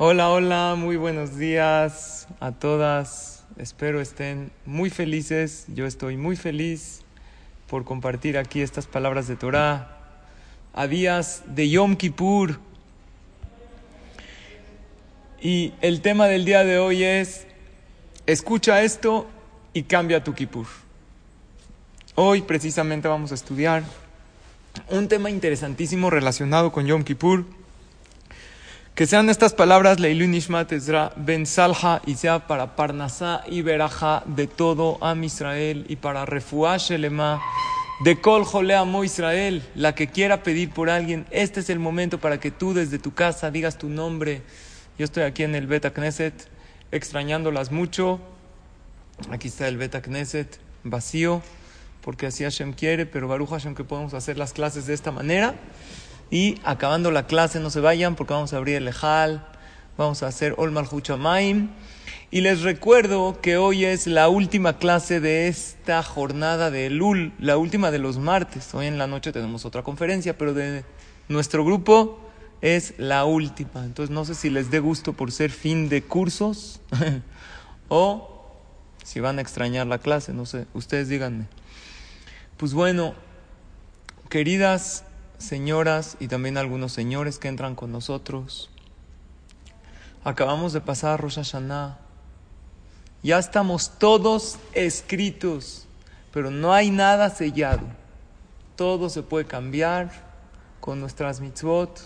Hola, hola, muy buenos días a todas. Espero estén muy felices. Yo estoy muy feliz por compartir aquí estas palabras de Torah a días de Yom Kippur. Y el tema del día de hoy es, escucha esto y cambia tu Kippur. Hoy precisamente vamos a estudiar un tema interesantísimo relacionado con Yom Kippur. Que sean estas palabras, Leilun Nishmat Ezra Ben Salha, y sea para Parnasá y Beraja de todo Am Israel y para Refuah Shelema de Kol Amo Israel, la que quiera pedir por alguien, este es el momento para que tú desde tu casa digas tu nombre. Yo estoy aquí en el Beta Knesset, extrañándolas mucho. Aquí está el Beta Knesset vacío porque así Hashem quiere, pero Baruch Hashem que podemos hacer las clases de esta manera. Y acabando la clase, no se vayan porque vamos a abrir el Ejal, vamos a hacer Olmal Huchamaim. Y les recuerdo que hoy es la última clase de esta jornada de Lul, la última de los martes. Hoy en la noche tenemos otra conferencia, pero de nuestro grupo es la última. Entonces no sé si les dé gusto por ser fin de cursos o si van a extrañar la clase, no sé, ustedes díganme. Pues bueno, queridas señoras y también algunos señores que entran con nosotros, acabamos de pasar Rosh Hashanah. Ya estamos todos escritos, pero no hay nada sellado. Todo se puede cambiar con nuestras mitzvot,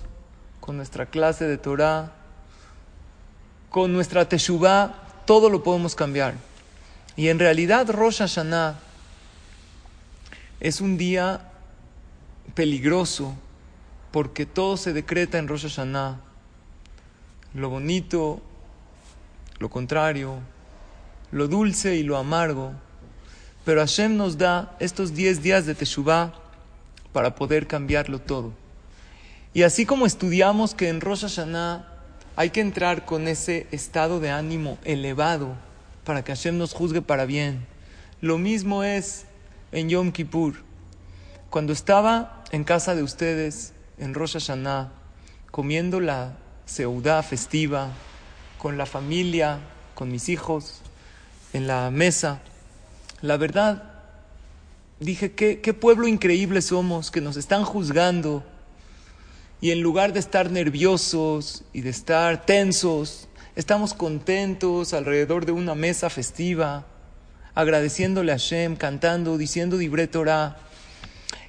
con nuestra clase de Torah, con nuestra teshuvah, todo lo podemos cambiar. Y en realidad Rosh Hashanah es un día peligroso porque todo se decreta en Rosh Hashanah. Lo bonito, lo contrario, lo dulce y lo amargo. Pero Hashem nos da estos 10 días de Teshuvah para poder cambiarlo todo. Y así como estudiamos que en Rosh Hashanah hay que entrar con ese estado de ánimo elevado para que Hashem nos juzgue para bien, lo mismo es en Yom Kippur. Cuando estaba en casa de ustedes, en Rosh Hashanah, comiendo la seudá festiva, con la familia, con mis hijos, en la mesa, la verdad, dije, ¿qué, qué pueblo increíble somos, que nos están juzgando. Y en lugar de estar nerviosos y de estar tensos, estamos contentos alrededor de una mesa festiva agradeciéndole a Hashem, cantando, diciendo Dibre Torah.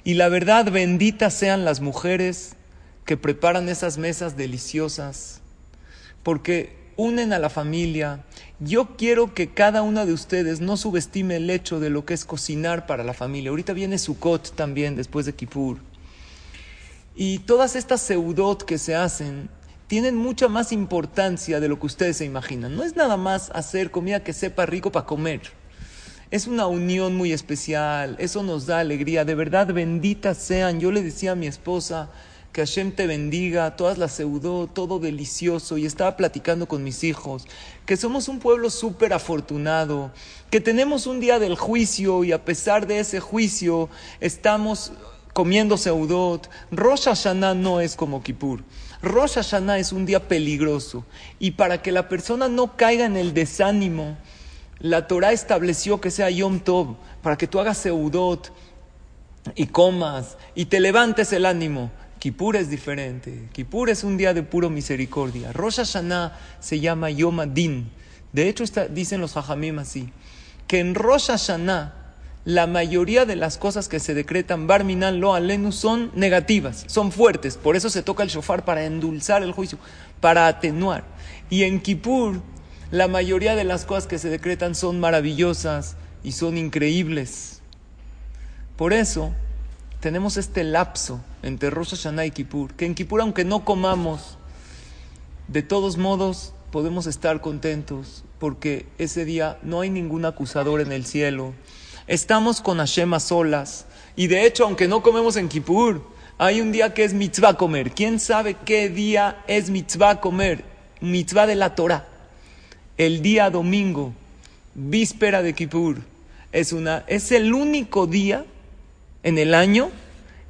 Y la verdad, benditas sean las mujeres que preparan esas mesas deliciosas, porque unen a la familia. Yo quiero que cada una de ustedes no subestime el hecho de lo que es cocinar para la familia. Ahorita viene Sukkot también, después de Kippur. Y todas estas seudot que se hacen tienen mucha más importancia de lo que ustedes se imaginan. No es nada más hacer comida que sepa rico para comer. Es una unión muy especial, eso nos da alegría, de verdad benditas sean. Yo le decía a mi esposa que Hashem te bendiga, todas las seudó, todo delicioso, y estaba platicando con mis hijos, que somos un pueblo súper afortunado, que tenemos un día del juicio y a pesar de ese juicio estamos comiendo seudot. Rosh Hashanah no es como Kippur. Rosh Hashanah es un día peligroso y para que la persona no caiga en el desánimo, la Torah estableció que sea Yom Tov para que tú hagas seudot y comas y te levantes el ánimo. Kippur es diferente. Kippur es un día de puro misericordia. Rosh Hashanah se llama Yom Adin. De hecho, dicen los hajamim así, que en Rosh Hashanah la mayoría de las cosas que se decretan Barminan lo alenu son negativas, son fuertes. Por eso se toca el shofar para endulzar el juicio, para atenuar. Y en Kippur la mayoría de las cosas que se decretan son maravillosas y son increíbles. Por eso tenemos este lapso entre Rosh Hashanah y Kippur, que en Kippur aunque no comamos, de todos modos podemos estar contentos porque ese día no hay ningún acusador en el cielo. Estamos con Hashem a solas y de hecho aunque no comemos en Kippur, hay un día que es mitzvah comer. ¿Quién sabe qué día es mitzvah comer? Mitzvah de la Torah el día domingo, víspera de Kippur, es, una, es el único día en el año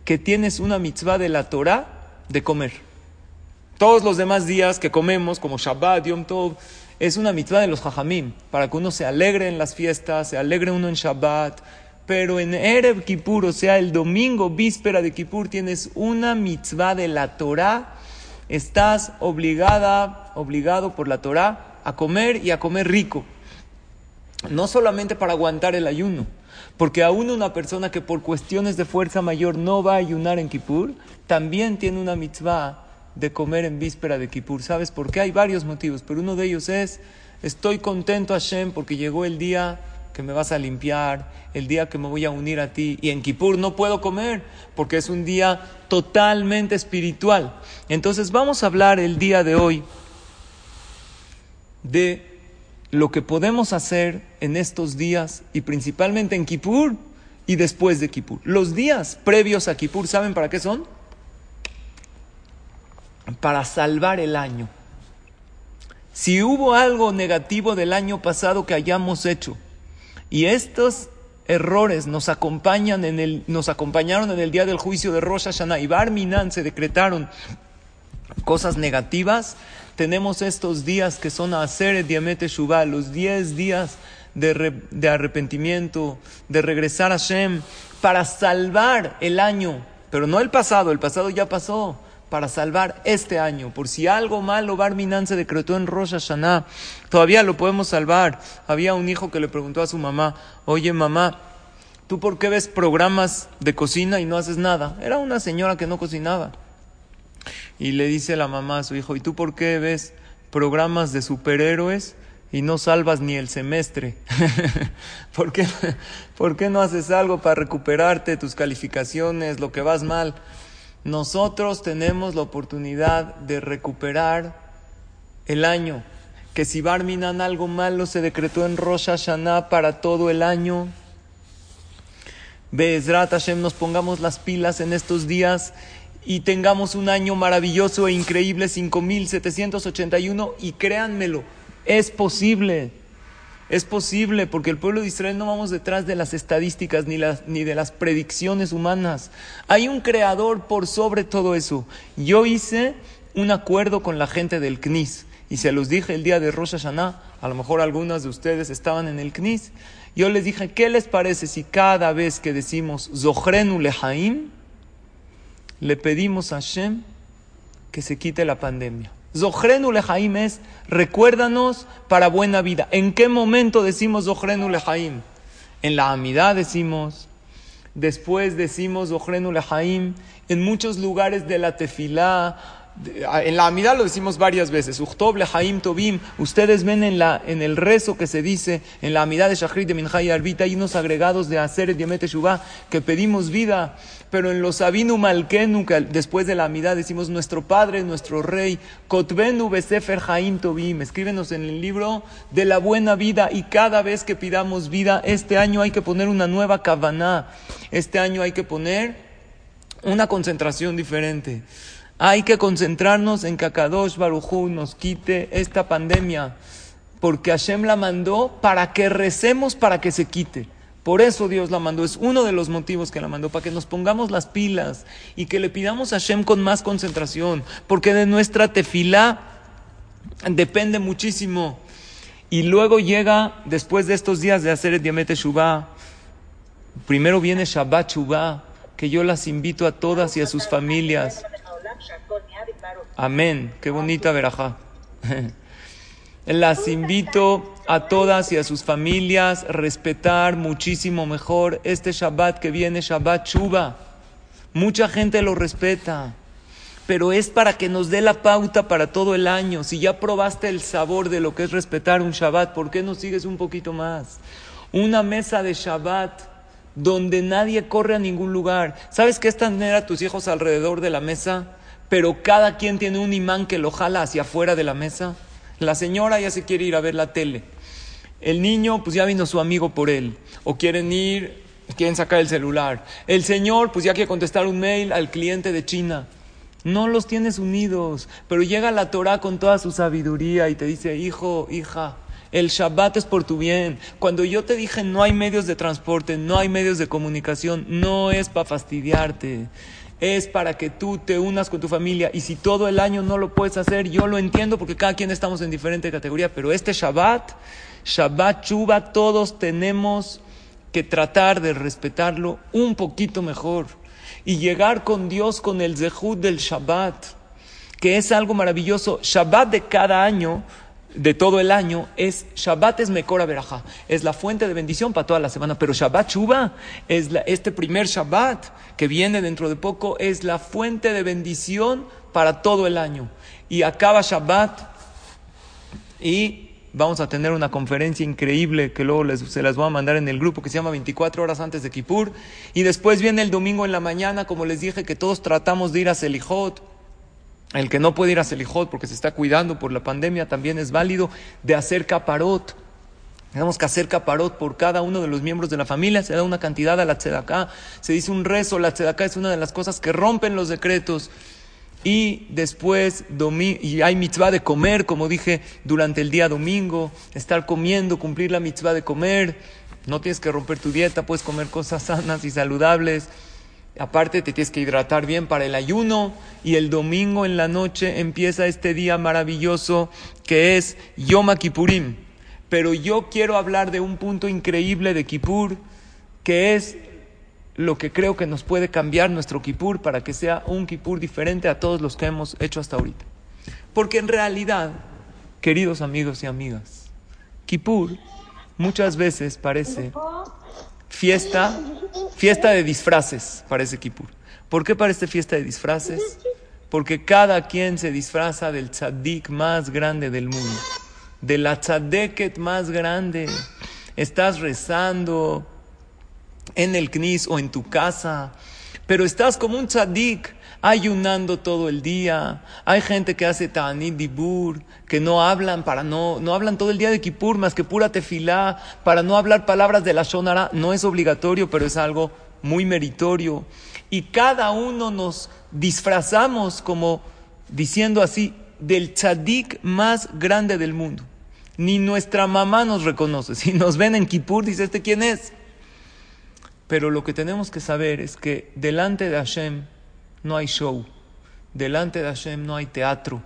que tienes una mitzvah de la Torah de comer. Todos los demás días que comemos, como Shabbat, Yom Tov, es una mitzvah de los Jajamim, para que uno se alegre en las fiestas, se alegre uno en Shabbat. Pero en Erev Kippur, o sea, el domingo, víspera de Kippur, tienes una mitzvah de la Torah. Estás obligada, obligado por la Torah a comer y a comer rico. No solamente para aguantar el ayuno, porque aún una persona que por cuestiones de fuerza mayor no va a ayunar en Kippur, también tiene una mitzvah de comer en víspera de Kippur. ¿Sabes por qué? Hay varios motivos, pero uno de ellos es, estoy contento Hashem porque llegó el día que me vas a limpiar, el día que me voy a unir a ti. Y en Kippur no puedo comer porque es un día totalmente espiritual. Entonces vamos a hablar el día de hoy de lo que podemos hacer en estos días y principalmente en Kippur y después de Kippur. Los días previos a Kippur, ¿saben para qué son? para salvar el año. Si hubo algo negativo del año pasado que hayamos hecho y estos errores nos acompañan en el, nos acompañaron en el día del juicio de Rosh Hashanah y Barminan se decretaron cosas negativas, tenemos estos días que son hacer Diamete Shuvah, los 10 días de, de, arrepentimiento, de regresar a Shem, para salvar el año, pero no el pasado, el pasado ya pasó para salvar este año. Por si algo malo Barminan se decretó en Rosh Hashanah, todavía lo podemos salvar. Había un hijo que le preguntó a su mamá, oye mamá, ¿tú por qué ves programas de cocina y no haces nada? Era una señora que no cocinaba. Y le dice la mamá a su hijo, ¿y tú por qué ves programas de superhéroes y no salvas ni el semestre? ¿Por, qué, ¿Por qué no haces algo para recuperarte tus calificaciones, lo que vas mal? nosotros tenemos la oportunidad de recuperar el año. Que si Barminan algo malo se decretó en Rosh Hashanah para todo el año. Be'ezrat Hashem nos pongamos las pilas en estos días y tengamos un año maravilloso e increíble, 5781, y créanmelo, es posible. Es posible porque el pueblo de Israel no vamos detrás de las estadísticas ni, las, ni de las predicciones humanas. Hay un creador por sobre todo eso. Yo hice un acuerdo con la gente del CNIS y se los dije el día de Rosh Hashanah. A lo mejor algunas de ustedes estaban en el CNIS. Yo les dije, ¿qué les parece si cada vez que decimos Zohrenu Lehaim, le pedimos a Hashem que se quite la pandemia? Zohrenu Lehaim es recuérdanos para buena vida. ¿En qué momento decimos Zohrenu Lehaim? En la amidad decimos, después decimos Zohrenu Lehaim, en muchos lugares de la tefilá, en la amidad lo decimos varias veces. Uchtob lehaim tobim. Ustedes ven en, la, en el rezo que se dice en la amidad de Shachrit de Minjay Arbita, hay unos agregados de Hacer Diamete Shubá que pedimos vida. Pero en los Abinu Malkenu, después de la amidad decimos nuestro Padre, nuestro Rey, Kotbenu Besefer Haim Tobim. Escríbenos en el libro de la buena vida y cada vez que pidamos vida, este año hay que poner una nueva kavaná. Este año hay que poner una concentración diferente. Hay que concentrarnos en que Akadosh Barujú nos quite esta pandemia, porque Hashem la mandó para que recemos para que se quite. Por eso Dios la mandó, es uno de los motivos que la mandó, para que nos pongamos las pilas y que le pidamos a Hashem con más concentración, porque de nuestra tefilá depende muchísimo. Y luego llega, después de estos días de hacer el Diamete Shubá, primero viene Shabbat Shubá, que yo las invito a todas y a sus familias Amén. Qué bonita verajá. Las invito a todas y a sus familias a respetar muchísimo mejor este Shabbat que viene, Shabbat Shuba. Mucha gente lo respeta, pero es para que nos dé la pauta para todo el año. Si ya probaste el sabor de lo que es respetar un Shabbat, ¿por qué no sigues un poquito más? Una mesa de Shabbat donde nadie corre a ningún lugar. ¿Sabes qué es tener a tus hijos alrededor de la mesa? Pero cada quien tiene un imán que lo jala hacia afuera de la mesa. La señora ya se quiere ir a ver la tele. El niño, pues ya vino su amigo por él. O quieren ir, quieren sacar el celular. El señor, pues ya quiere contestar un mail al cliente de China. No los tienes unidos, pero llega la Torah con toda su sabiduría y te dice, hijo, hija, el Shabbat es por tu bien. Cuando yo te dije no hay medios de transporte, no hay medios de comunicación, no es para fastidiarte es para que tú te unas con tu familia. Y si todo el año no lo puedes hacer, yo lo entiendo porque cada quien estamos en diferente categoría. Pero este Shabbat, Shabbat Chuba, todos tenemos que tratar de respetarlo un poquito mejor y llegar con Dios con el Zehut del Shabbat, que es algo maravilloso. Shabbat de cada año de todo el año es Shabbat es Mekora Berajá, es la fuente de bendición para toda la semana, pero Shabbat Shuba es este primer Shabbat que viene dentro de poco es la fuente de bendición para todo el año. Y acaba Shabbat y vamos a tener una conferencia increíble que luego les, se las voy a mandar en el grupo que se llama 24 horas antes de Kippur. Y después viene el domingo en la mañana, como les dije, que todos tratamos de ir a Selijot el que no puede ir a Selijot porque se está cuidando por la pandemia también es válido de hacer caparot. Tenemos que hacer caparot por cada uno de los miembros de la familia. Se da una cantidad a la tzedaká. Se dice un rezo. La tzedaká es una de las cosas que rompen los decretos. Y después y hay mitzvah de comer, como dije, durante el día domingo. Estar comiendo, cumplir la mitzvah de comer. No tienes que romper tu dieta, puedes comer cosas sanas y saludables. Aparte te tienes que hidratar bien para el ayuno y el domingo en la noche empieza este día maravilloso que es Yom Kippurim. Pero yo quiero hablar de un punto increíble de Kippur que es lo que creo que nos puede cambiar nuestro Kippur para que sea un Kippur diferente a todos los que hemos hecho hasta ahorita. Porque en realidad, queridos amigos y amigas, Kippur muchas veces parece fiesta, fiesta de disfraces, parece Kippur. ¿Por qué parece fiesta de disfraces? Porque cada quien se disfraza del tzaddik más grande del mundo, de la tzaddeket más grande. Estás rezando en el knis o en tu casa, pero estás como un tzaddik ayunando todo el día. Hay gente que hace ta'anit dibur, que no hablan para no, no hablan todo el día de Kippur más que pura tefilá, para no hablar palabras de la Shonara. No es obligatorio, pero es algo muy meritorio. Y cada uno nos disfrazamos como diciendo así, del tzadik más grande del mundo. Ni nuestra mamá nos reconoce. Si nos ven en Kippur, dice, ¿este quién es? Pero lo que tenemos que saber es que delante de Hashem no hay show. Delante de Hashem no hay teatro.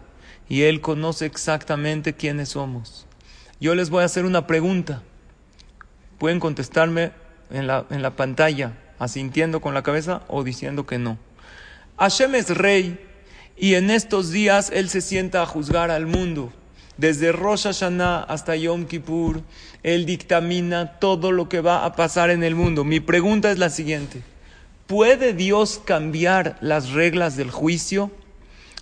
Y Él conoce exactamente quiénes somos. Yo les voy a hacer una pregunta. Pueden contestarme en la, en la pantalla, asintiendo con la cabeza o diciendo que no. Hashem es rey y en estos días Él se sienta a juzgar al mundo. Desde Rosh Hashanah hasta Yom Kippur, Él dictamina todo lo que va a pasar en el mundo. Mi pregunta es la siguiente. ¿Puede Dios cambiar las reglas del juicio?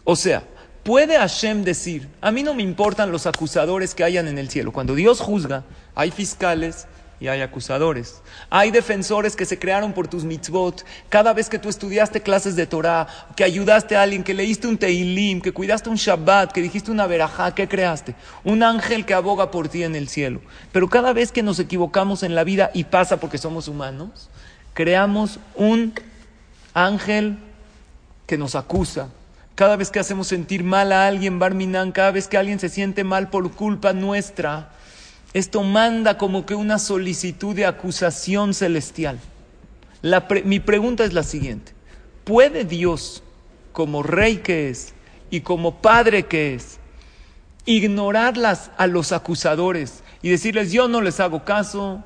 O sea, ¿puede Hashem decir, a mí no me importan los acusadores que hayan en el cielo? Cuando Dios juzga, hay fiscales y hay acusadores. Hay defensores que se crearon por tus mitzvot. Cada vez que tú estudiaste clases de Torah, que ayudaste a alguien, que leíste un Teilim, que cuidaste un Shabbat, que dijiste una verajá, ¿qué creaste? Un ángel que aboga por ti en el cielo. Pero cada vez que nos equivocamos en la vida, y pasa porque somos humanos, creamos un ángel que nos acusa. Cada vez que hacemos sentir mal a alguien, Barminan, cada vez que alguien se siente mal por culpa nuestra, esto manda como que una solicitud de acusación celestial. mi pregunta es la siguiente. ¿Puede Dios, como rey que es y como padre que es, ignorarlas a los acusadores y decirles yo no les hago caso,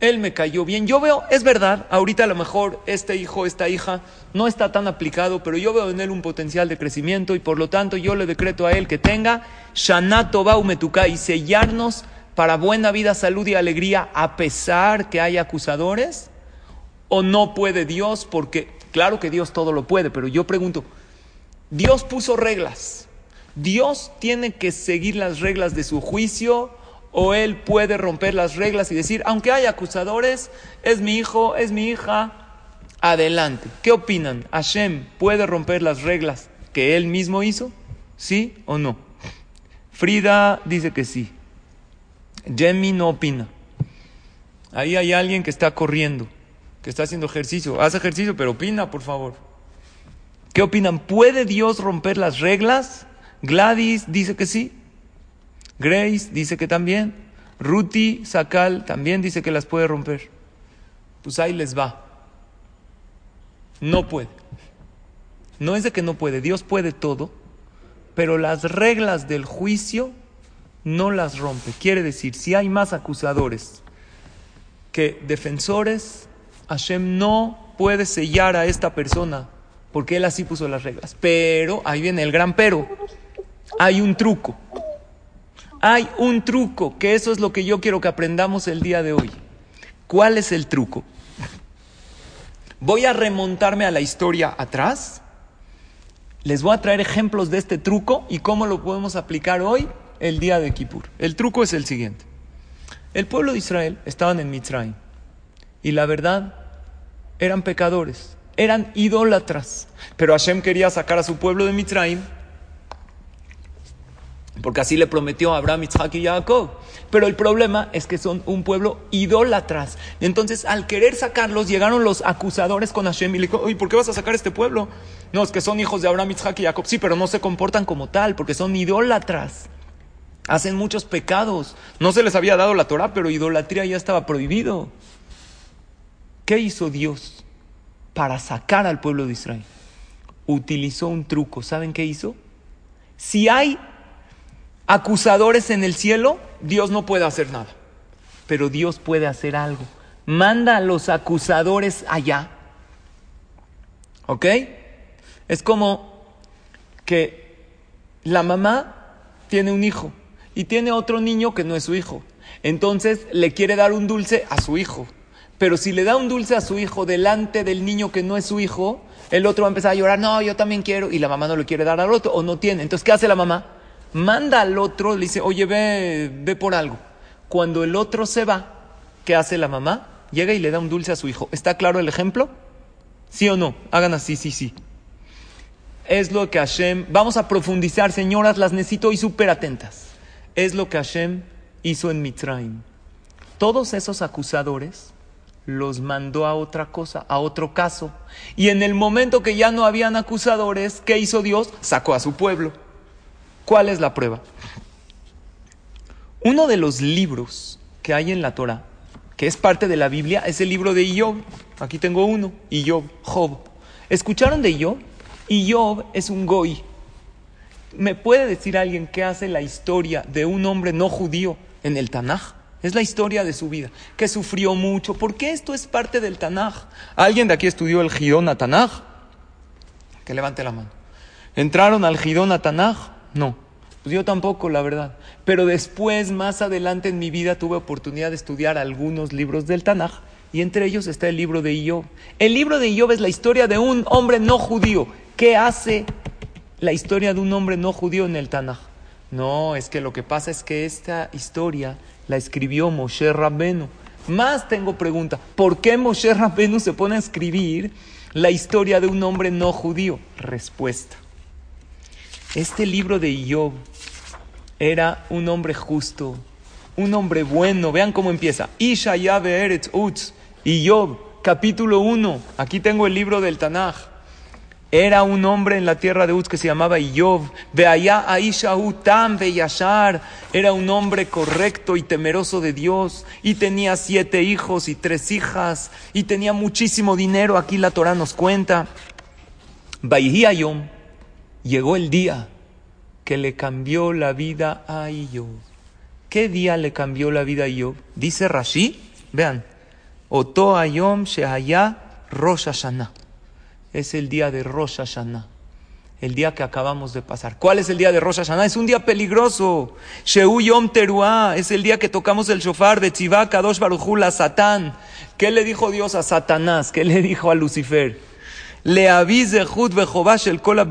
él me cayó bien. Yo veo, es verdad, ahorita a lo mejor este hijo, esta hija no está tan aplicado, pero yo veo en él un potencial de crecimiento y por lo tanto yo le decreto a él que tenga Shanato Baumetuka y sellarnos para buena vida, salud y alegría a pesar que hay acusadores. ¿O no puede Dios? Porque claro que Dios todo lo puede, pero yo pregunto, Dios puso reglas. Dios tiene que seguir las reglas de su juicio o él puede romper las reglas y decir, aunque hay acusadores, es mi hijo, es mi hija, adelante. ¿Qué opinan? ¿Hashem puede romper las reglas que él mismo hizo? ¿Sí o no? Frida dice que sí. Jemmy no opina. Ahí hay alguien que está corriendo, que está haciendo ejercicio. Haz ejercicio, pero opina, por favor. ¿Qué opinan? ¿Puede Dios romper las reglas? Gladys dice que sí. Grace dice que también. Ruti Sakal también dice que las puede romper. Pues ahí les va. No puede. No es de que no puede, Dios puede todo, pero las reglas del juicio no las rompe. Quiere decir, si hay más acusadores que defensores, Hashem no puede sellar a esta persona porque él así puso las reglas. Pero, ahí viene el gran pero, hay un truco. Hay un truco, que eso es lo que yo quiero que aprendamos el día de hoy. ¿Cuál es el truco? Voy a remontarme a la historia atrás. Les voy a traer ejemplos de este truco y cómo lo podemos aplicar hoy, el día de Kippur. El truco es el siguiente. El pueblo de Israel estaban en Mitzrayim y la verdad eran pecadores, eran idólatras. Pero Hashem quería sacar a su pueblo de Mitzrayim porque así le prometió a Abraham, Isaac y Jacob. Pero el problema es que son un pueblo idólatras. Entonces, al querer sacarlos, llegaron los acusadores con Hashem y le dijo, ¿por qué vas a sacar este pueblo? No, es que son hijos de Abraham, Isaac y Jacob. Sí, pero no se comportan como tal, porque son idólatras. Hacen muchos pecados. No se les había dado la Torah, pero idolatría ya estaba prohibido. ¿Qué hizo Dios para sacar al pueblo de Israel? Utilizó un truco. ¿Saben qué hizo? Si hay acusadores en el cielo, Dios no puede hacer nada. Pero Dios puede hacer algo. Manda a los acusadores allá. ¿Ok? Es como que la mamá tiene un hijo y tiene otro niño que no es su hijo. Entonces le quiere dar un dulce a su hijo. Pero si le da un dulce a su hijo delante del niño que no es su hijo, el otro va a empezar a llorar, no, yo también quiero, y la mamá no le quiere dar al otro, o no tiene. Entonces, ¿qué hace la mamá? Manda al otro, le dice, oye, ve, ve por algo. Cuando el otro se va, ¿qué hace la mamá? Llega y le da un dulce a su hijo. ¿Está claro el ejemplo? ¿Sí o no? Hagan así, sí, sí. Es lo que Hashem, vamos a profundizar, señoras, las necesito y súper atentas. Es lo que Hashem hizo en Mitzrayim. Todos esos acusadores los mandó a otra cosa, a otro caso. Y en el momento que ya no habían acusadores, ¿qué hizo Dios? Sacó a su pueblo. ¿Cuál es la prueba? Uno de los libros que hay en la Torah, que es parte de la Biblia, es el libro de Job. Aquí tengo uno, Job, Job. ¿Escucharon de Job? Job es un goy. ¿Me puede decir alguien qué hace la historia de un hombre no judío en el Tanaj? Es la historia de su vida, que sufrió mucho. ¿Por qué esto es parte del Tanaj? ¿Alguien de aquí estudió el Gidón a Tanaj? Que levante la mano. ¿Entraron al Gidón a Tanaj? No, pues yo tampoco, la verdad. Pero después, más adelante en mi vida, tuve oportunidad de estudiar algunos libros del Tanaj y entre ellos está el libro de Iob. El libro de Iob es la historia de un hombre no judío. ¿Qué hace la historia de un hombre no judío en el Tanaj? No, es que lo que pasa es que esta historia la escribió Moshe Rabbenu. Más tengo pregunta, ¿por qué Moshe Rabbenu se pone a escribir la historia de un hombre no judío? Respuesta. Este libro de Job era un hombre justo, un hombre bueno. Vean cómo empieza. Isha Eretz Utz. Y capítulo 1. Aquí tengo el libro del Tanaj. Era un hombre en la tierra de Uz que se llamaba Job. allá Aisha Utam Yashar. Era un hombre correcto y temeroso de Dios. Y tenía siete hijos y tres hijas. Y tenía muchísimo dinero. Aquí la Torah nos cuenta. Yom llegó el día que le cambió la vida a Job. ¿Qué día le cambió la vida a Job? Dice Rashi, vean, Oto Ayom Shehaya Rosh Hashanah. Es el día de Rosh Hashanah. El día que acabamos de pasar. ¿Cuál es el día de Rosh Hashanah? Es un día peligroso. Shehu Yom Teruah. Es el día que tocamos el shofar de Tzivá Kadosh Baruchul Satán. ¿Qué le dijo Dios a Satanás? ¿Qué le dijo a Lucifer? Le avise Jud el Kola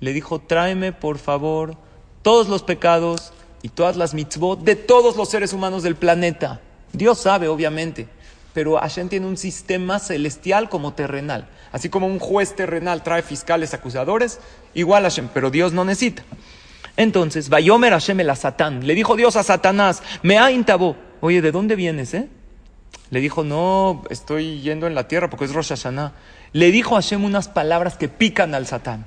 le dijo, tráeme por favor todos los pecados y todas las mitzvot de todos los seres humanos del planeta. Dios sabe, obviamente, pero Hashem tiene un sistema celestial como terrenal. Así como un juez terrenal trae fiscales acusadores, igual Hashem, pero Dios no necesita. Entonces, Vayomer Hashem el a Satán. Le dijo Dios a Satanás, me ha intabo. Oye, ¿de dónde vienes, eh? Le dijo, no, estoy yendo en la tierra porque es Rosh Hashanah. Le dijo Hashem unas palabras que pican al Satán.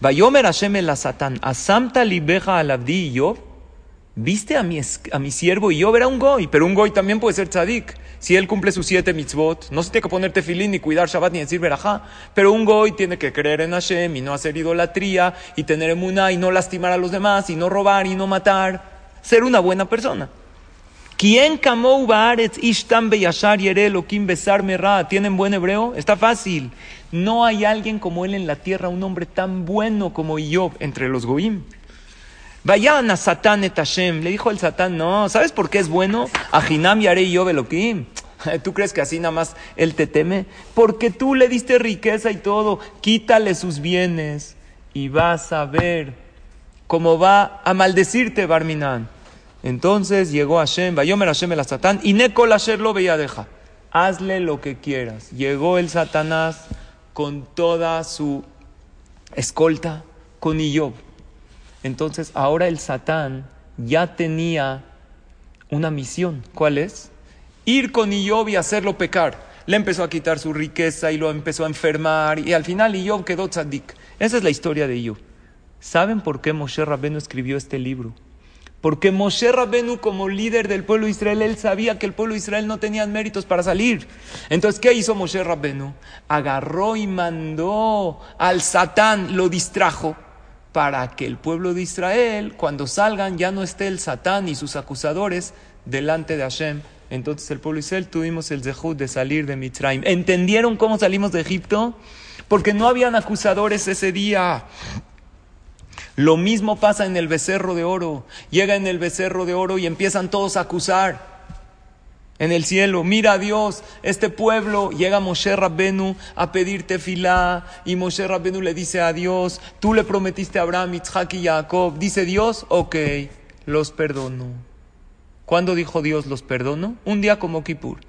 Vayomer Hashem el Satán, asamta libeja al abdi Job, ¿viste a mi, a mi siervo y yo era un goy? Pero un goy también puede ser tzadik. Si él cumple sus siete mitzvot, no se tiene que ponerte filín ni cuidar Shabbat ni decir verajá. Pero un goy tiene que creer en Hashem y no hacer idolatría y tener emuná y no lastimar a los demás y no robar y no matar. Ser una buena persona. ¿Quién kamou baaretz ishtam beyashar kim besar? ¿Tienen buen hebreo? Está fácil. No hay alguien como él en la tierra, un hombre tan bueno como Job entre los goim. Vayan a Satán et Hashem. Le dijo el Satán, no, ¿sabes por qué es bueno? Ajinam yarei Job elokim. ¿Tú crees que así nada más él te teme? Porque tú le diste riqueza y todo. Quítale sus bienes y vas a ver cómo va a maldecirte, Barminan. Entonces llegó Hashem, Vayomer Hashem el Satán, y Nekol Asher lo veía deja. Hazle lo que quieras. Llegó el Satanás con toda su escolta, con Iyob. Entonces ahora el Satán ya tenía una misión. ¿Cuál es? Ir con Iyob y hacerlo pecar. Le empezó a quitar su riqueza y lo empezó a enfermar y al final Iyob quedó tzadik. Esa es la historia de Iyob. ¿Saben por qué Moshe Rabbeinu escribió este libro? Porque Moshe Rabbenu, como líder del pueblo de Israel, él sabía que el pueblo de Israel no tenía méritos para salir. Entonces, ¿qué hizo Moshe Rabbenu? Agarró y mandó al Satán, lo distrajo, para que el pueblo de Israel, cuando salgan, ya no esté el Satán y sus acusadores delante de Hashem. Entonces, el pueblo de Israel tuvimos el zehut de salir de Mitzrayim. ¿Entendieron cómo salimos de Egipto? Porque no habían acusadores ese día. Lo mismo pasa en el becerro de oro. Llega en el becerro de oro y empiezan todos a acusar en el cielo. Mira a Dios, este pueblo. Llega Moshe Rabbenu a pedirte filá y Moshe Rabbenu le dice a Dios, tú le prometiste a Abraham, Isaac y Jacob. Dice Dios, ok, los perdono. ¿Cuándo dijo Dios los perdono? Un día como Kippur.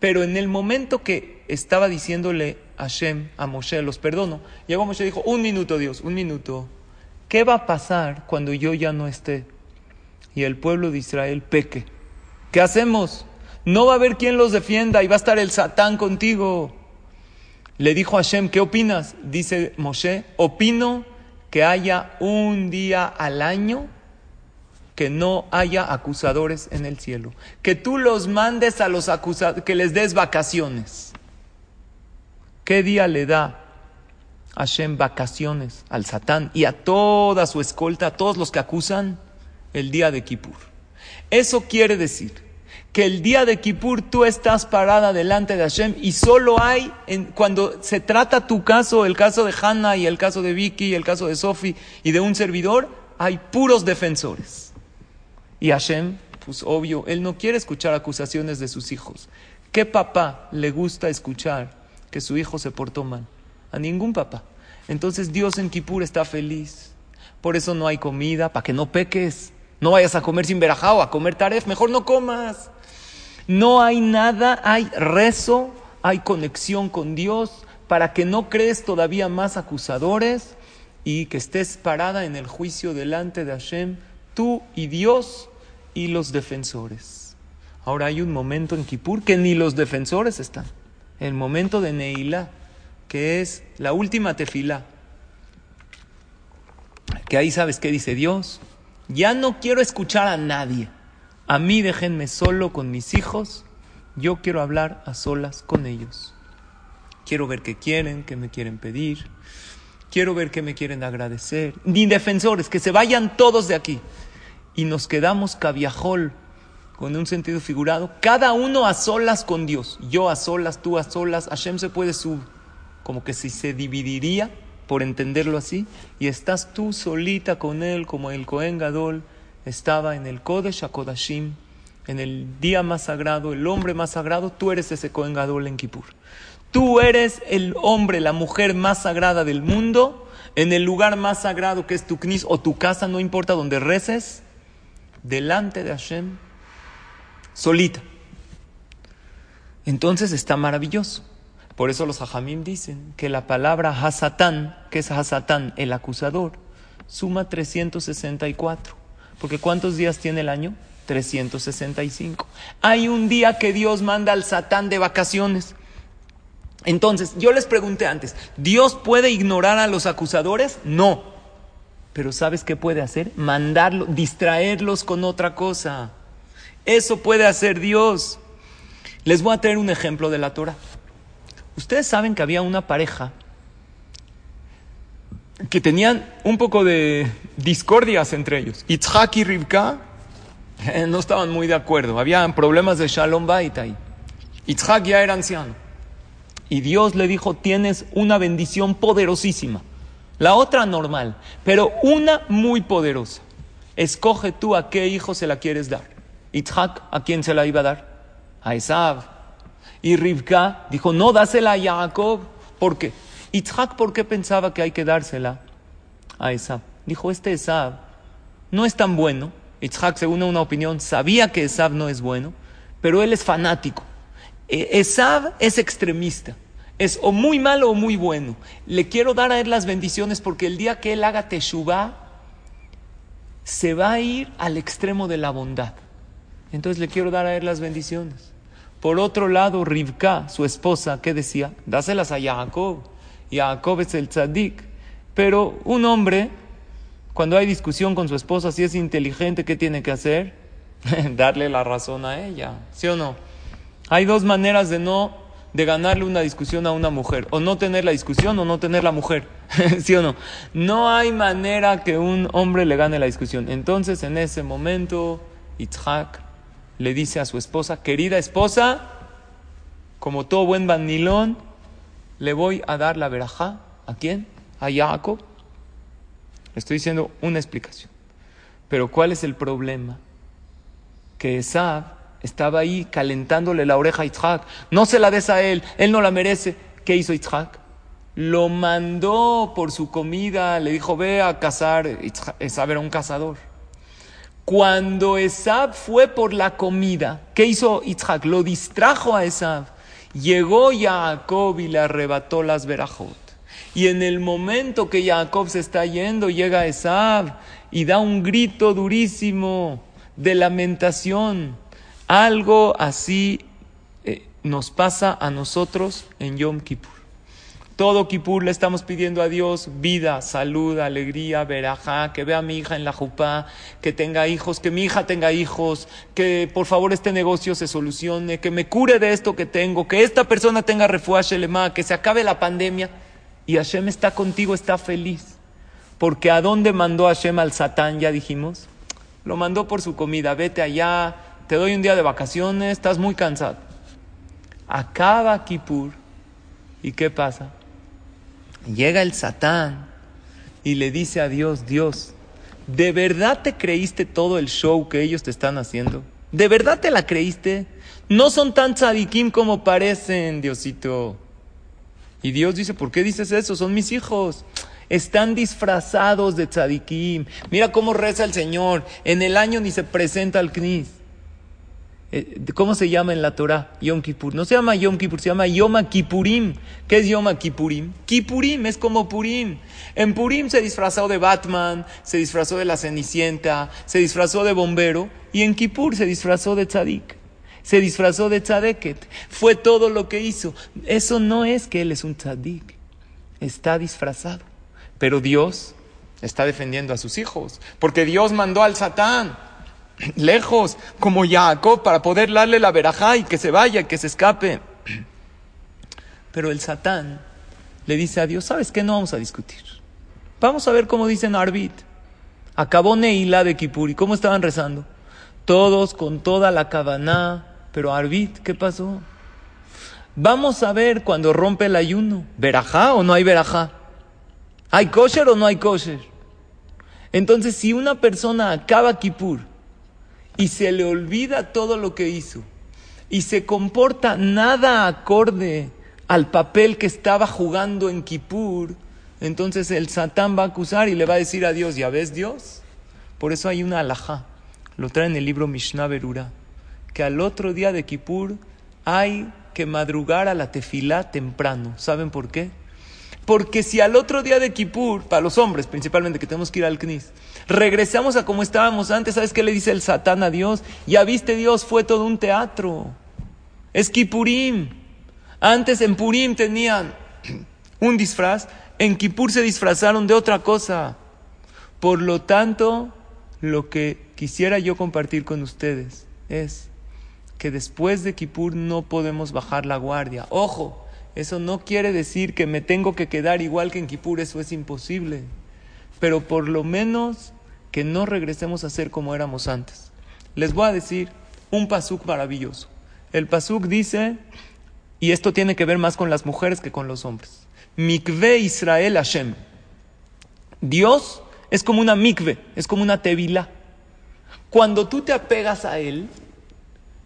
Pero en el momento que estaba diciéndole a Hashem, a Moshe, los perdono, llegó Moshe y dijo, un minuto Dios, un minuto. ¿Qué va a pasar cuando yo ya no esté y el pueblo de Israel peque? ¿Qué hacemos? No va a haber quien los defienda y va a estar el Satán contigo. Le dijo a Hashem, ¿qué opinas? Dice Moshe, opino que haya un día al año que no haya acusadores en el cielo. Que tú los mandes a los acusadores, que les des vacaciones. ¿Qué día le da Hashem vacaciones al Satán y a toda su escolta, a todos los que acusan, el día de Kippur. Eso quiere decir que el día de Kippur tú estás parada delante de Hashem y solo hay, cuando se trata tu caso, el caso de Hannah y el caso de Vicky, el caso de Sophie y de un servidor, hay puros defensores. Y Hashem, pues obvio, él no quiere escuchar acusaciones de sus hijos. ¿Qué papá le gusta escuchar que su hijo se portó mal? A ningún papá. Entonces Dios en Kippur está feliz. Por eso no hay comida, para que no peques. No vayas a comer sin verajá a comer taref, mejor no comas. No hay nada, hay rezo, hay conexión con Dios para que no crees todavía más acusadores y que estés parada en el juicio delante de Hashem, tú y Dios y los defensores. Ahora hay un momento en Kippur que ni los defensores están. El momento de Neilá que es la última tefila. Que ahí sabes qué dice Dios. Ya no quiero escuchar a nadie. A mí déjenme solo con mis hijos. Yo quiero hablar a solas con ellos. Quiero ver qué quieren, qué me quieren pedir. Quiero ver qué me quieren agradecer. Ni defensores, que se vayan todos de aquí. Y nos quedamos cabiajol, con un sentido figurado, cada uno a solas con Dios. Yo a solas, tú a solas. Hashem se puede subir como que si se dividiría, por entenderlo así, y estás tú solita con él, como el Cohen Gadol estaba en el Kodesh HaKodashim, en el día más sagrado, el hombre más sagrado, tú eres ese Cohen Gadol en Kippur. Tú eres el hombre, la mujer más sagrada del mundo, en el lugar más sagrado que es tu knis o tu casa, no importa donde reces, delante de Hashem, solita. Entonces está maravilloso. Por eso los hajamim dicen que la palabra hasatán, que es hasatán, el acusador, suma 364. Porque ¿cuántos días tiene el año? 365. Hay un día que Dios manda al satán de vacaciones. Entonces, yo les pregunté antes, ¿Dios puede ignorar a los acusadores? No. Pero ¿sabes qué puede hacer? Mandarlo, distraerlos con otra cosa. Eso puede hacer Dios. Les voy a traer un ejemplo de la Torah. Ustedes saben que había una pareja que tenían un poco de discordias entre ellos. Itzhak y Rivka eh, no estaban muy de acuerdo. Habían problemas de Shalom Bait ahí. Itzhak ya era anciano. Y Dios le dijo, tienes una bendición poderosísima. La otra normal, pero una muy poderosa. Escoge tú a qué hijo se la quieres dar. Itzhak, ¿a quién se la iba a dar? A Esav. Y Rivka dijo, no, dásela a Jacob. ¿Por qué? Itzhak, ¿por qué pensaba que hay que dársela a Esav? Dijo, este Esav no es tan bueno. Itzhak, según una opinión, sabía que Esav no es bueno, pero él es fanático. E, Esav es extremista. Es o muy malo o muy bueno. Le quiero dar a él las bendiciones porque el día que él haga teshuvah, se va a ir al extremo de la bondad. Entonces le quiero dar a él las bendiciones. Por otro lado, Rivka, su esposa, ¿qué decía? Dáselas a Jacob. Jacob es el tzadik. Pero un hombre, cuando hay discusión con su esposa, si es inteligente, ¿qué tiene que hacer? Darle la razón a ella, ¿sí o no? Hay dos maneras de no, de ganarle una discusión a una mujer. O no tener la discusión o no tener la mujer, ¿sí o no? No hay manera que un hombre le gane la discusión. Entonces, en ese momento, Itzhak le dice a su esposa, querida esposa, como todo buen vanilón, le voy a dar la verajá. ¿A quién? A Jacob. Estoy diciendo una explicación. Pero ¿cuál es el problema? Que Esab estaba ahí calentándole la oreja a Yitzhak. No se la des a él, él no la merece. ¿Qué hizo Yitzhak? Lo mandó por su comida, le dijo, ve a cazar. Esab era un cazador. Cuando Esab fue por la comida, ¿qué hizo Yitzhak? Lo distrajo a Esab. Llegó Jacob y le arrebató las verajot. Y en el momento que Jacob se está yendo, llega Esab y da un grito durísimo de lamentación. Algo así eh, nos pasa a nosotros en Yom Kippur. Todo Kippur le estamos pidiendo a Dios vida, salud, alegría, verajá, que vea a mi hija en la jupá, que tenga hijos, que mi hija tenga hijos, que por favor este negocio se solucione, que me cure de esto que tengo, que esta persona tenga lema, que se acabe la pandemia. Y Hashem está contigo, está feliz. Porque ¿a dónde mandó Hashem al Satán? Ya dijimos. Lo mandó por su comida. Vete allá, te doy un día de vacaciones, estás muy cansado. Acaba Kippur. ¿Y qué pasa? Llega el Satán y le dice a Dios, Dios, ¿de verdad te creíste todo el show que ellos te están haciendo? ¿De verdad te la creíste? No son tan tzadikim como parecen, Diosito. Y Dios dice, ¿por qué dices eso? Son mis hijos. Están disfrazados de tzadikim. Mira cómo reza el Señor. En el año ni se presenta al Knis. Eh, ¿Cómo se llama en la Torah? Yom Kippur. No se llama Yom Kippur, se llama Yom Kippurim. ¿Qué es Yom Kippurim? Kippurim es como Purim. En Purim se disfrazó de Batman, se disfrazó de la Cenicienta, se disfrazó de bombero y en Kippur se disfrazó de Tzadik. Se disfrazó de Tzadeket. Fue todo lo que hizo. Eso no es que él es un Tzadik. Está disfrazado. Pero Dios está defendiendo a sus hijos. Porque Dios mandó al Satán lejos, como Jacob, para poder darle la verajá y que se vaya, que se escape. Pero el Satán le dice a Dios, ¿sabes qué? No vamos a discutir. Vamos a ver cómo dicen Arbit. Acabó Neila de Kippur. ¿Y cómo estaban rezando? Todos con toda la cabaná. Pero Arbit, ¿qué pasó? Vamos a ver cuando rompe el ayuno. ¿Verajá o no hay verajá? ¿Hay kosher o no hay kosher? Entonces, si una persona acaba Kippur y se le olvida todo lo que hizo y se comporta nada acorde al papel que estaba jugando en Kippur, entonces el Satán va a acusar y le va a decir a Dios, ¿ya ves Dios? Por eso hay una alajá, lo trae en el libro Mishnah Berura, que al otro día de Kippur hay que madrugar a la tefilá temprano. ¿Saben por qué? Porque si al otro día de Kippur, para los hombres principalmente que tenemos que ir al Knis, regresamos a como estábamos antes, ¿sabes qué le dice el Satán a Dios? Ya viste Dios, fue todo un teatro. Es Kippurim. Antes en Purim tenían un disfraz, en Kippur se disfrazaron de otra cosa. Por lo tanto, lo que quisiera yo compartir con ustedes es que después de Kippur no podemos bajar la guardia. Ojo, eso no quiere decir que me tengo que quedar igual que en Kippur, eso es imposible. Pero por lo menos que no regresemos a ser como éramos antes. Les voy a decir un pasuk maravilloso. El pasuk dice, y esto tiene que ver más con las mujeres que con los hombres. Mikve Israel Hashem. Dios es como una mikve, es como una tevila. Cuando tú te apegas a él,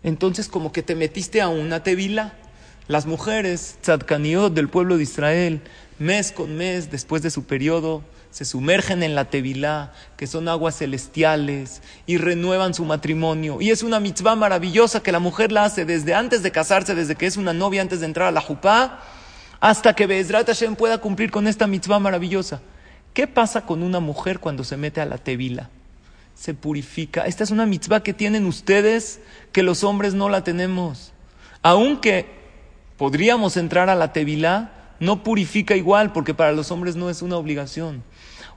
entonces como que te metiste a una tevila. Las mujeres tzadkaniot del pueblo de Israel, mes con mes, después de su periodo, se sumergen en la tevilá, que son aguas celestiales, y renuevan su matrimonio. Y es una mitzvah maravillosa que la mujer la hace desde antes de casarse, desde que es una novia, antes de entrar a la jupá, hasta que Bezrat Hashem pueda cumplir con esta mitzvah maravillosa. ¿Qué pasa con una mujer cuando se mete a la tevila? Se purifica. Esta es una mitzvah que tienen ustedes que los hombres no la tenemos. Aunque podríamos entrar a la tevilá, no purifica igual porque para los hombres no es una obligación.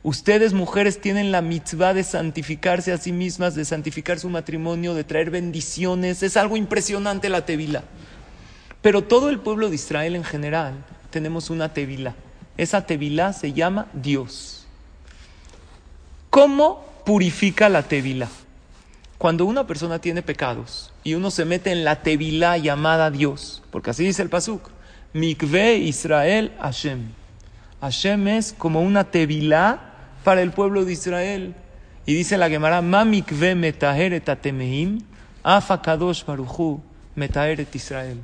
Ustedes, mujeres, tienen la mitzvah de santificarse a sí mismas, de santificar su matrimonio, de traer bendiciones. Es algo impresionante la tevila. Pero todo el pueblo de Israel en general tenemos una tevila. Esa tevila se llama Dios. ¿Cómo purifica la tevila? Cuando una persona tiene pecados y uno se mete en la tevila llamada Dios, porque así dice el pasuk, Mikve Israel Hashem. Hashem es como una tevila para el pueblo de Israel. Y dice la Gemara, Mamikve metaheret atemehim, afa baruchu metaheret Israel.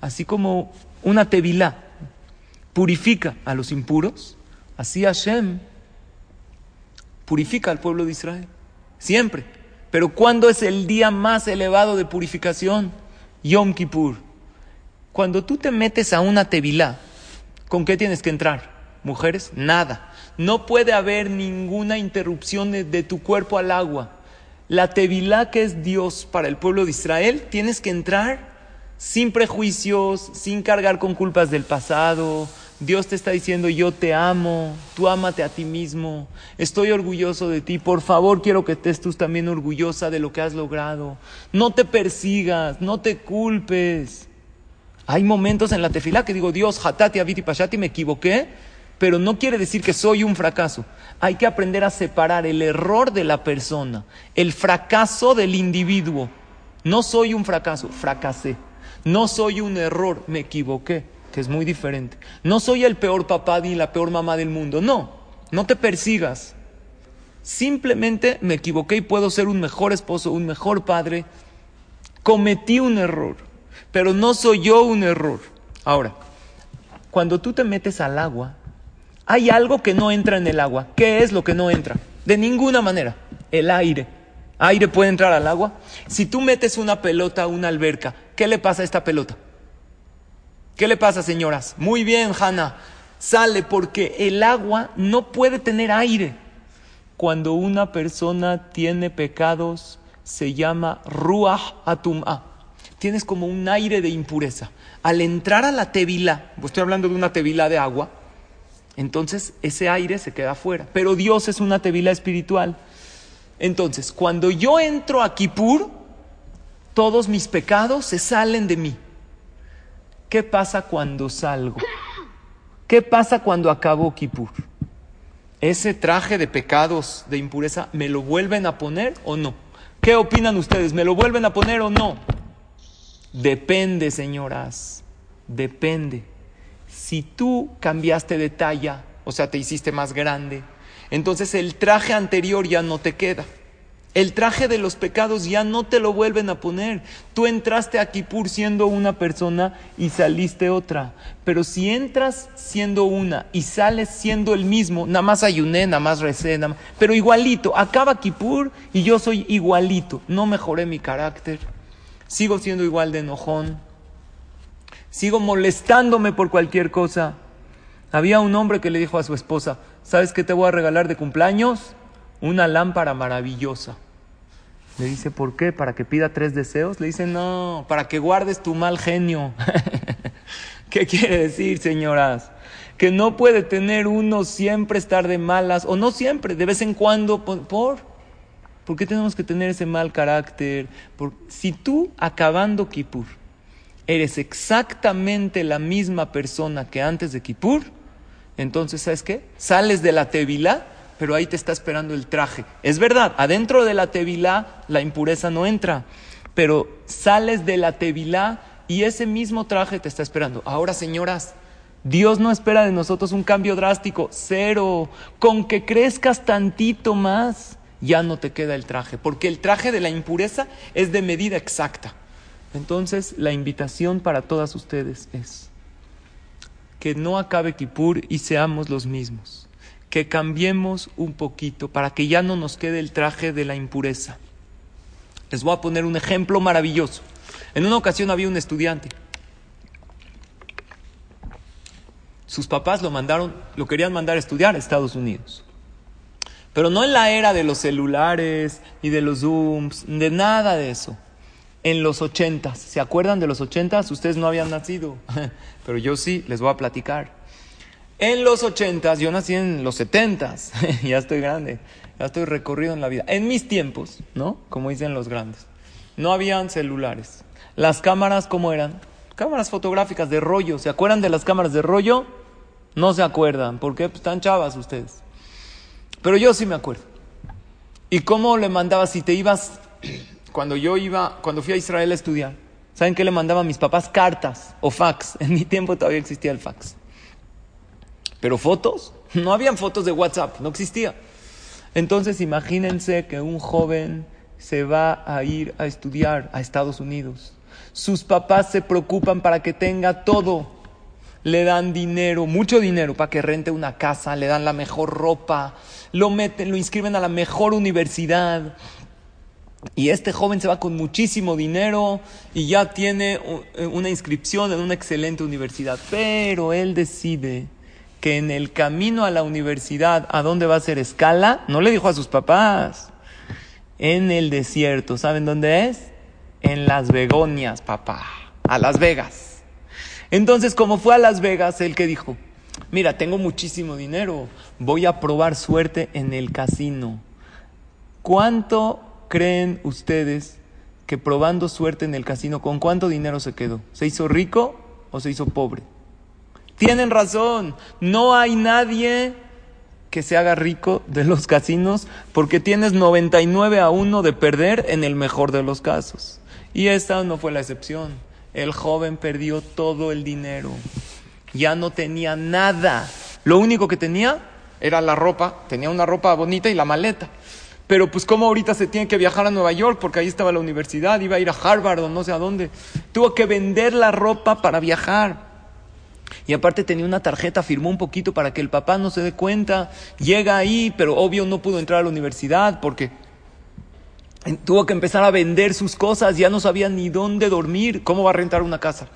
Así como una tevilá purifica a los impuros, así Hashem purifica al pueblo de Israel. Siempre. Pero ¿cuándo es el día más elevado de purificación? Yom Kippur. Cuando tú te metes a una tevilá, ¿con qué tienes que entrar? Mujeres, nada. No puede haber ninguna interrupción de, tu cuerpo al agua. La tevilá que es Dios para el pueblo de Israel, tienes que entrar sin prejuicios, sin cargar con culpas del pasado. Dios te está diciendo, yo te amo, tú ámate a ti mismo, estoy orgulloso de ti, por favor quiero que estés tú también orgullosa de lo que has logrado. No te persigas, no te culpes. Hay momentos en la tefilá que digo, Dios, hatati, aviti, pashati, me equivoqué, pero no quiere decir que soy un fracaso. Hay que aprender a separar el error de la persona, el fracaso del individuo. No soy un fracaso, fracasé. No soy un error, me equivoqué, que es muy diferente. No soy el peor papá ni la peor mamá del mundo. No, no te persigas. Simplemente me equivoqué y puedo ser un mejor esposo, un mejor padre. Cometí un error, pero no soy yo un error. Ahora, cuando tú te metes al agua, hay algo que no entra en el agua. ¿Qué es lo que no entra? De ninguna manera. El aire. ¿Aire puede entrar al agua? Si tú metes una pelota a una alberca, ¿qué le pasa a esta pelota? ¿Qué le pasa, señoras? Muy bien, Hanna. Sale porque el agua no puede tener aire. Cuando una persona tiene pecados, se llama ruach atum'a. Tienes como un aire de impureza. Al entrar a la tevila, estoy hablando de una tevila de agua, entonces ese aire se queda afuera. Pero Dios es una tevila espiritual. Entonces, cuando yo entro a Kippur, todos mis pecados se salen de mí. ¿Qué pasa cuando salgo? ¿Qué pasa cuando acabo Kippur? ¿Ese traje de pecados, de impureza, me lo vuelven a poner o no? ¿Qué opinan ustedes? ¿Me lo vuelven a poner o no? Depende, señoras. Depende. Si tú cambiaste de talla, o sea, te hiciste más grande, entonces el traje anterior ya no te queda. El traje de los pecados ya no te lo vuelven a poner. Tú entraste a Kippur siendo una persona y saliste otra. Pero si entras siendo una y sales siendo el mismo, nada más ayuné, nada más recé, nada más, pero igualito, acaba Kippur y yo soy igualito. No mejoré mi carácter. Sigo siendo igual de enojón, sigo molestándome por cualquier cosa. Había un hombre que le dijo a su esposa, ¿sabes qué te voy a regalar de cumpleaños? Una lámpara maravillosa. Le dice, ¿por qué? ¿Para que pida tres deseos? Le dice, no, para que guardes tu mal genio. ¿Qué quiere decir, señoras? que no puede tener uno siempre estar de malas, o no siempre, de vez en cuando, por. ¿Por qué tenemos que tener ese mal carácter? si tú, acabando Kippur, eres exactamente la misma persona que antes de Kippur, entonces, ¿sabes qué? Sales de la Tevilá, pero ahí te está esperando el traje. Es verdad, adentro de la Tevilá la impureza no entra, pero sales de la Tevilá y ese mismo traje te está esperando. Ahora, señoras, Dios no espera de nosotros un cambio drástico, cero. Con que crezcas tantito más, ya no te queda el traje, porque el traje de la impureza es de medida exacta. Entonces, la invitación para todas ustedes es que no acabe Kippur y seamos los mismos, que cambiemos un poquito para que ya no nos quede el traje de la impureza. Les voy a poner un ejemplo maravilloso. En una ocasión había un estudiante. Sus papás lo mandaron, lo querían mandar a estudiar a Estados Unidos. Pero no en la era de los celulares y de los Zooms, de nada de eso. En los ochentas, ¿se acuerdan de los ochentas? Ustedes no habían nacido, pero yo sí, les voy a platicar. En los ochentas, yo nací en los setentas, ya estoy grande, ya estoy recorrido en la vida. En mis tiempos, ¿no? Como dicen los grandes, no habían celulares. Las cámaras, ¿cómo eran? Cámaras fotográficas de rollo. ¿Se acuerdan de las cámaras de rollo? No se acuerdan, porque pues, están chavas ustedes. Pero yo sí me acuerdo. ¿Y cómo le mandaba si te ibas, cuando yo iba, cuando fui a Israel a estudiar? ¿Saben qué le mandaban mis papás? Cartas o fax. En mi tiempo todavía existía el fax. Pero fotos, no habían fotos de WhatsApp, no existía. Entonces imagínense que un joven se va a ir a estudiar a Estados Unidos. Sus papás se preocupan para que tenga todo. Le dan dinero, mucho dinero para que rente una casa, le dan la mejor ropa, lo meten, lo inscriben a la mejor universidad. Y este joven se va con muchísimo dinero y ya tiene una inscripción en una excelente universidad. Pero él decide que en el camino a la universidad, ¿a dónde va a hacer escala? No le dijo a sus papás. En el desierto. ¿Saben dónde es? En Las Begonias, papá. A Las Vegas. Entonces, como fue a Las Vegas, él que dijo, mira, tengo muchísimo dinero, voy a probar suerte en el casino. ¿Cuánto creen ustedes que probando suerte en el casino, con cuánto dinero se quedó? ¿Se hizo rico o se hizo pobre? Tienen razón, no hay nadie que se haga rico de los casinos porque tienes 99 a 1 de perder en el mejor de los casos. Y esta no fue la excepción. El joven perdió todo el dinero. Ya no tenía nada. Lo único que tenía era la ropa. Tenía una ropa bonita y la maleta. Pero pues como ahorita se tiene que viajar a Nueva York porque ahí estaba la universidad, iba a ir a Harvard o no sé a dónde. Tuvo que vender la ropa para viajar. Y aparte tenía una tarjeta, firmó un poquito para que el papá no se dé cuenta. Llega ahí, pero obvio no pudo entrar a la universidad porque tuvo que empezar a vender sus cosas, ya no sabía ni dónde dormir, cómo va a rentar una casa.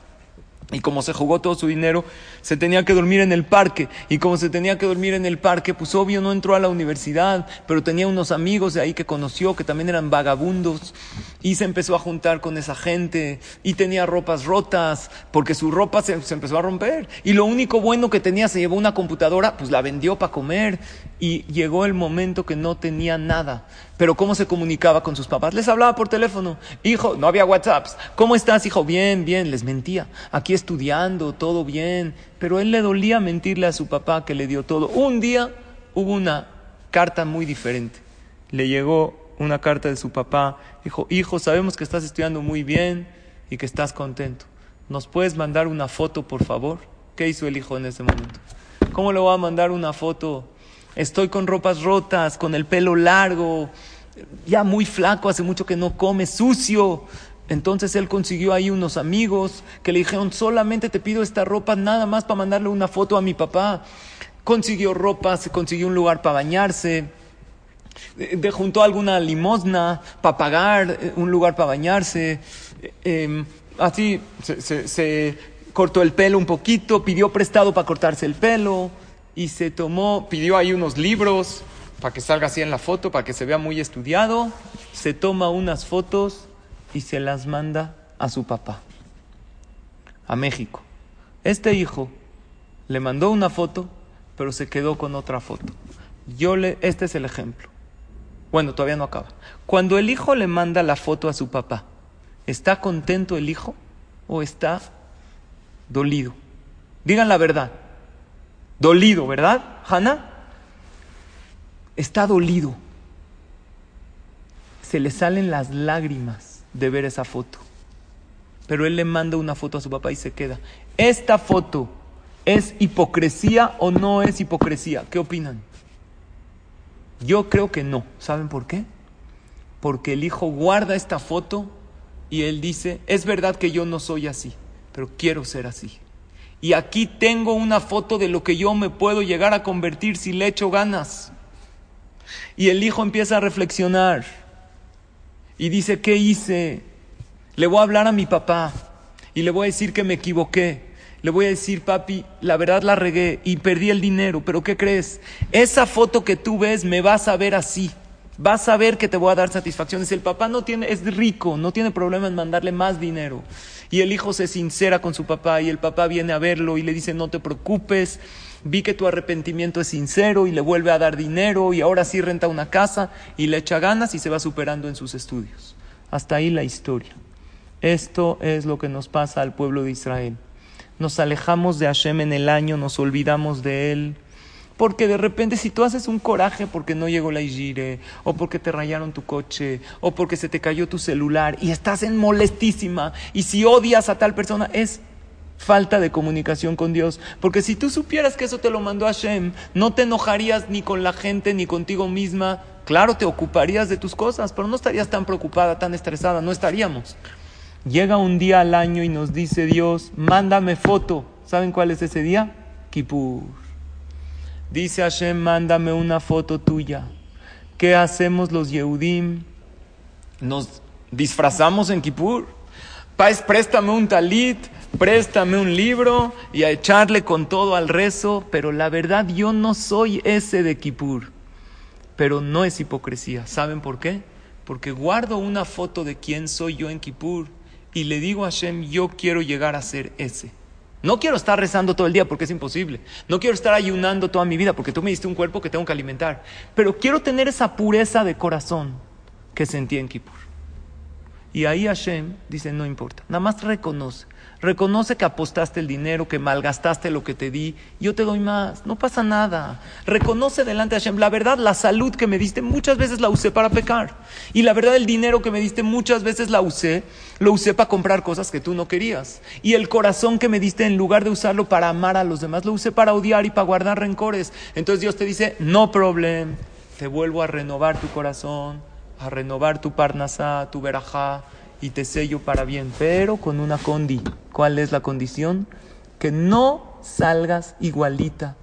Y como se jugó todo su dinero, se tenía que dormir en el parque. Y como se tenía que dormir en el parque, pues obvio no entró a la universidad, pero tenía unos amigos de ahí que conoció que también eran vagabundos. Y se empezó a juntar con esa gente. Y tenía ropas rotas, porque su ropa se, empezó a romper. Y lo único bueno que tenía, se llevó una computadora, pues la vendió para comer. Y llegó el momento que no tenía nada. Pero ¿cómo se comunicaba con sus papás? Les hablaba por teléfono. Hijo, no había WhatsApps. ¿Cómo estás, hijo? Bien, bien. Les mentía. Aquí estudiando, todo bien. Pero él le dolía mentirle a su papá que le dio todo. Un día hubo una carta muy diferente. Le llegó una carta de su papá. Dijo, hijo, sabemos que estás estudiando muy bien y que estás contento. ¿Nos puedes mandar una foto, por favor? ¿Qué hizo el hijo en ese momento? ¿Cómo le voy a mandar una foto estoy con ropas rotas, con el pelo largo, ya muy flaco, hace mucho que no come, sucio. Entonces él consiguió ahí unos amigos que le dijeron, solamente te pido esta ropa nada más para mandarle una foto a mi papá. Consiguió ropa, se consiguió un lugar para bañarse, de, juntó alguna limosna para pagar, eh, un lugar para bañarse. Eh, em, así se cortó el pelo un poquito, pidió prestado para cortarse el pelo y se tomó, pidió ahí unos libros para que salga así en la foto, para que se vea muy estudiado, se toma unas fotos y se las manda a su papá, a México. Este hijo le mandó una foto, pero se quedó con otra foto. Yo le, este es el ejemplo. Bueno, todavía no acaba. Cuando el hijo le manda la foto a su papá, ¿está contento el hijo o está dolido? Digan la verdad. Dolido, ¿verdad, Hannah? Está dolido. Se le salen las lágrimas de ver esa foto. Pero él le manda una foto a su papá y se queda. Esta foto ¿Es hipocresía o no es hipocresía? ¿Qué opinan? Yo creo que no. ¿Saben por qué? Porque el hijo guarda esta foto y él dice, es verdad que yo no soy así, pero quiero ser así. Y aquí tengo una foto de lo que yo me puedo llegar a convertir si le echo ganas. Y el hijo empieza a reflexionar y dice, ¿qué hice? Le voy a hablar a mi papá y le voy a decir que me equivoqué le voy a decir, papi, la verdad la regué y perdí el dinero, pero ¿qué crees? Esa foto que tú ves me vas a ver así. Vas a ver que te voy a dar satisfacciones. El papá no tiene, es rico, no tiene problema en mandarle más dinero. Y el hijo se sincera con su papá y el papá viene a verlo y le dice, no te preocupes, vi que tu arrepentimiento es sincero y le vuelve a dar dinero y ahora sí renta una casa y le echa ganas y se va superando en sus estudios. Hasta ahí la historia. Esto es lo que nos pasa al pueblo de Israel nos alejamos de Hashem en el año, nos olvidamos de Él. Porque de repente si tú haces un coraje porque no llegó la Igire, o porque te rayaron tu coche, o porque se te cayó tu celular, y estás en molestísima, y si odias a tal persona, es falta de comunicación con Dios. Porque si tú supieras que eso te lo mandó Hashem, no te enojarías ni con la gente ni contigo misma. Claro, te ocuparías de tus cosas, pero no estarías tan preocupada, tan estresada, no estaríamos. Llega un día al año y nos dice Dios, mándame foto. ¿Saben cuál es ese día? Kippur. Dice Hashem, mándame una foto tuya. ¿Qué hacemos los Yehudim? Nos disfrazamos en Kippur. Pais, préstame un talit, préstame un libro y a echarle con todo al rezo. Pero la verdad, yo no soy ese de Kippur. Pero no es hipocresía. ¿Saben por qué? Porque guardo una foto de quién soy yo en Kippur y le digo a Hashem, yo quiero llegar a ser ese. No quiero estar rezando todo el día porque es imposible. No quiero estar ayunando toda mi vida porque tú me diste un cuerpo que tengo que alimentar. Pero quiero tener esa pureza de corazón que sentí en Kippur. Y ahí Hashem dice, no importa, nada más reconoce. Reconoce que apostaste el dinero, que malgastaste lo que te di. Yo te doy más. No pasa nada. Reconoce delante de Hashem. La verdad, la salud que me diste muchas veces la usé para pecar. Y la verdad, el dinero que me diste muchas veces la usé, lo usé para comprar cosas que tú no querías. Y el corazón que me diste, en lugar de usarlo para amar a los demás, lo usé para odiar y para guardar rencores. Entonces Dios te dice, no problem. Te vuelvo a renovar tu corazón, a renovar tu parnasá, tu verajá y te sello para bien, pero con una condi. ¿Cuál es la condición? Que no salgas igualita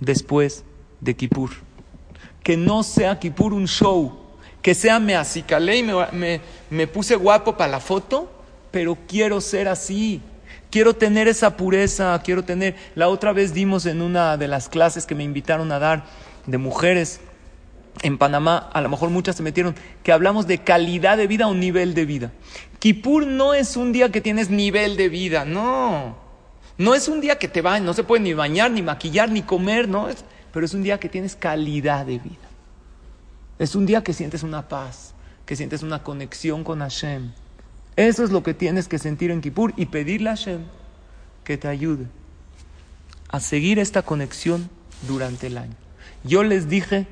después de Kippur. Que no sea Kippur un show. Que sea me acicalé y me, me puse guapo para la foto, pero quiero ser así. Quiero tener esa pureza, quiero tener... La otra vez dimos en una de las clases que me invitaron a dar de mujeres en Panamá, a lo mejor muchas se metieron, que hablamos de calidad de vida o nivel de vida. Kippur no es un día que tienes nivel de vida, no. No es un día que te va, no se puede ni bañar, ni maquillar, ni comer, no. Es, pero es un día que tienes calidad de vida. Es un día que sientes una paz, que sientes una conexión con Hashem. Eso es lo que tienes que sentir en Kippur y pedirle a Hashem que te ayude a seguir esta conexión durante el año. Yo les dije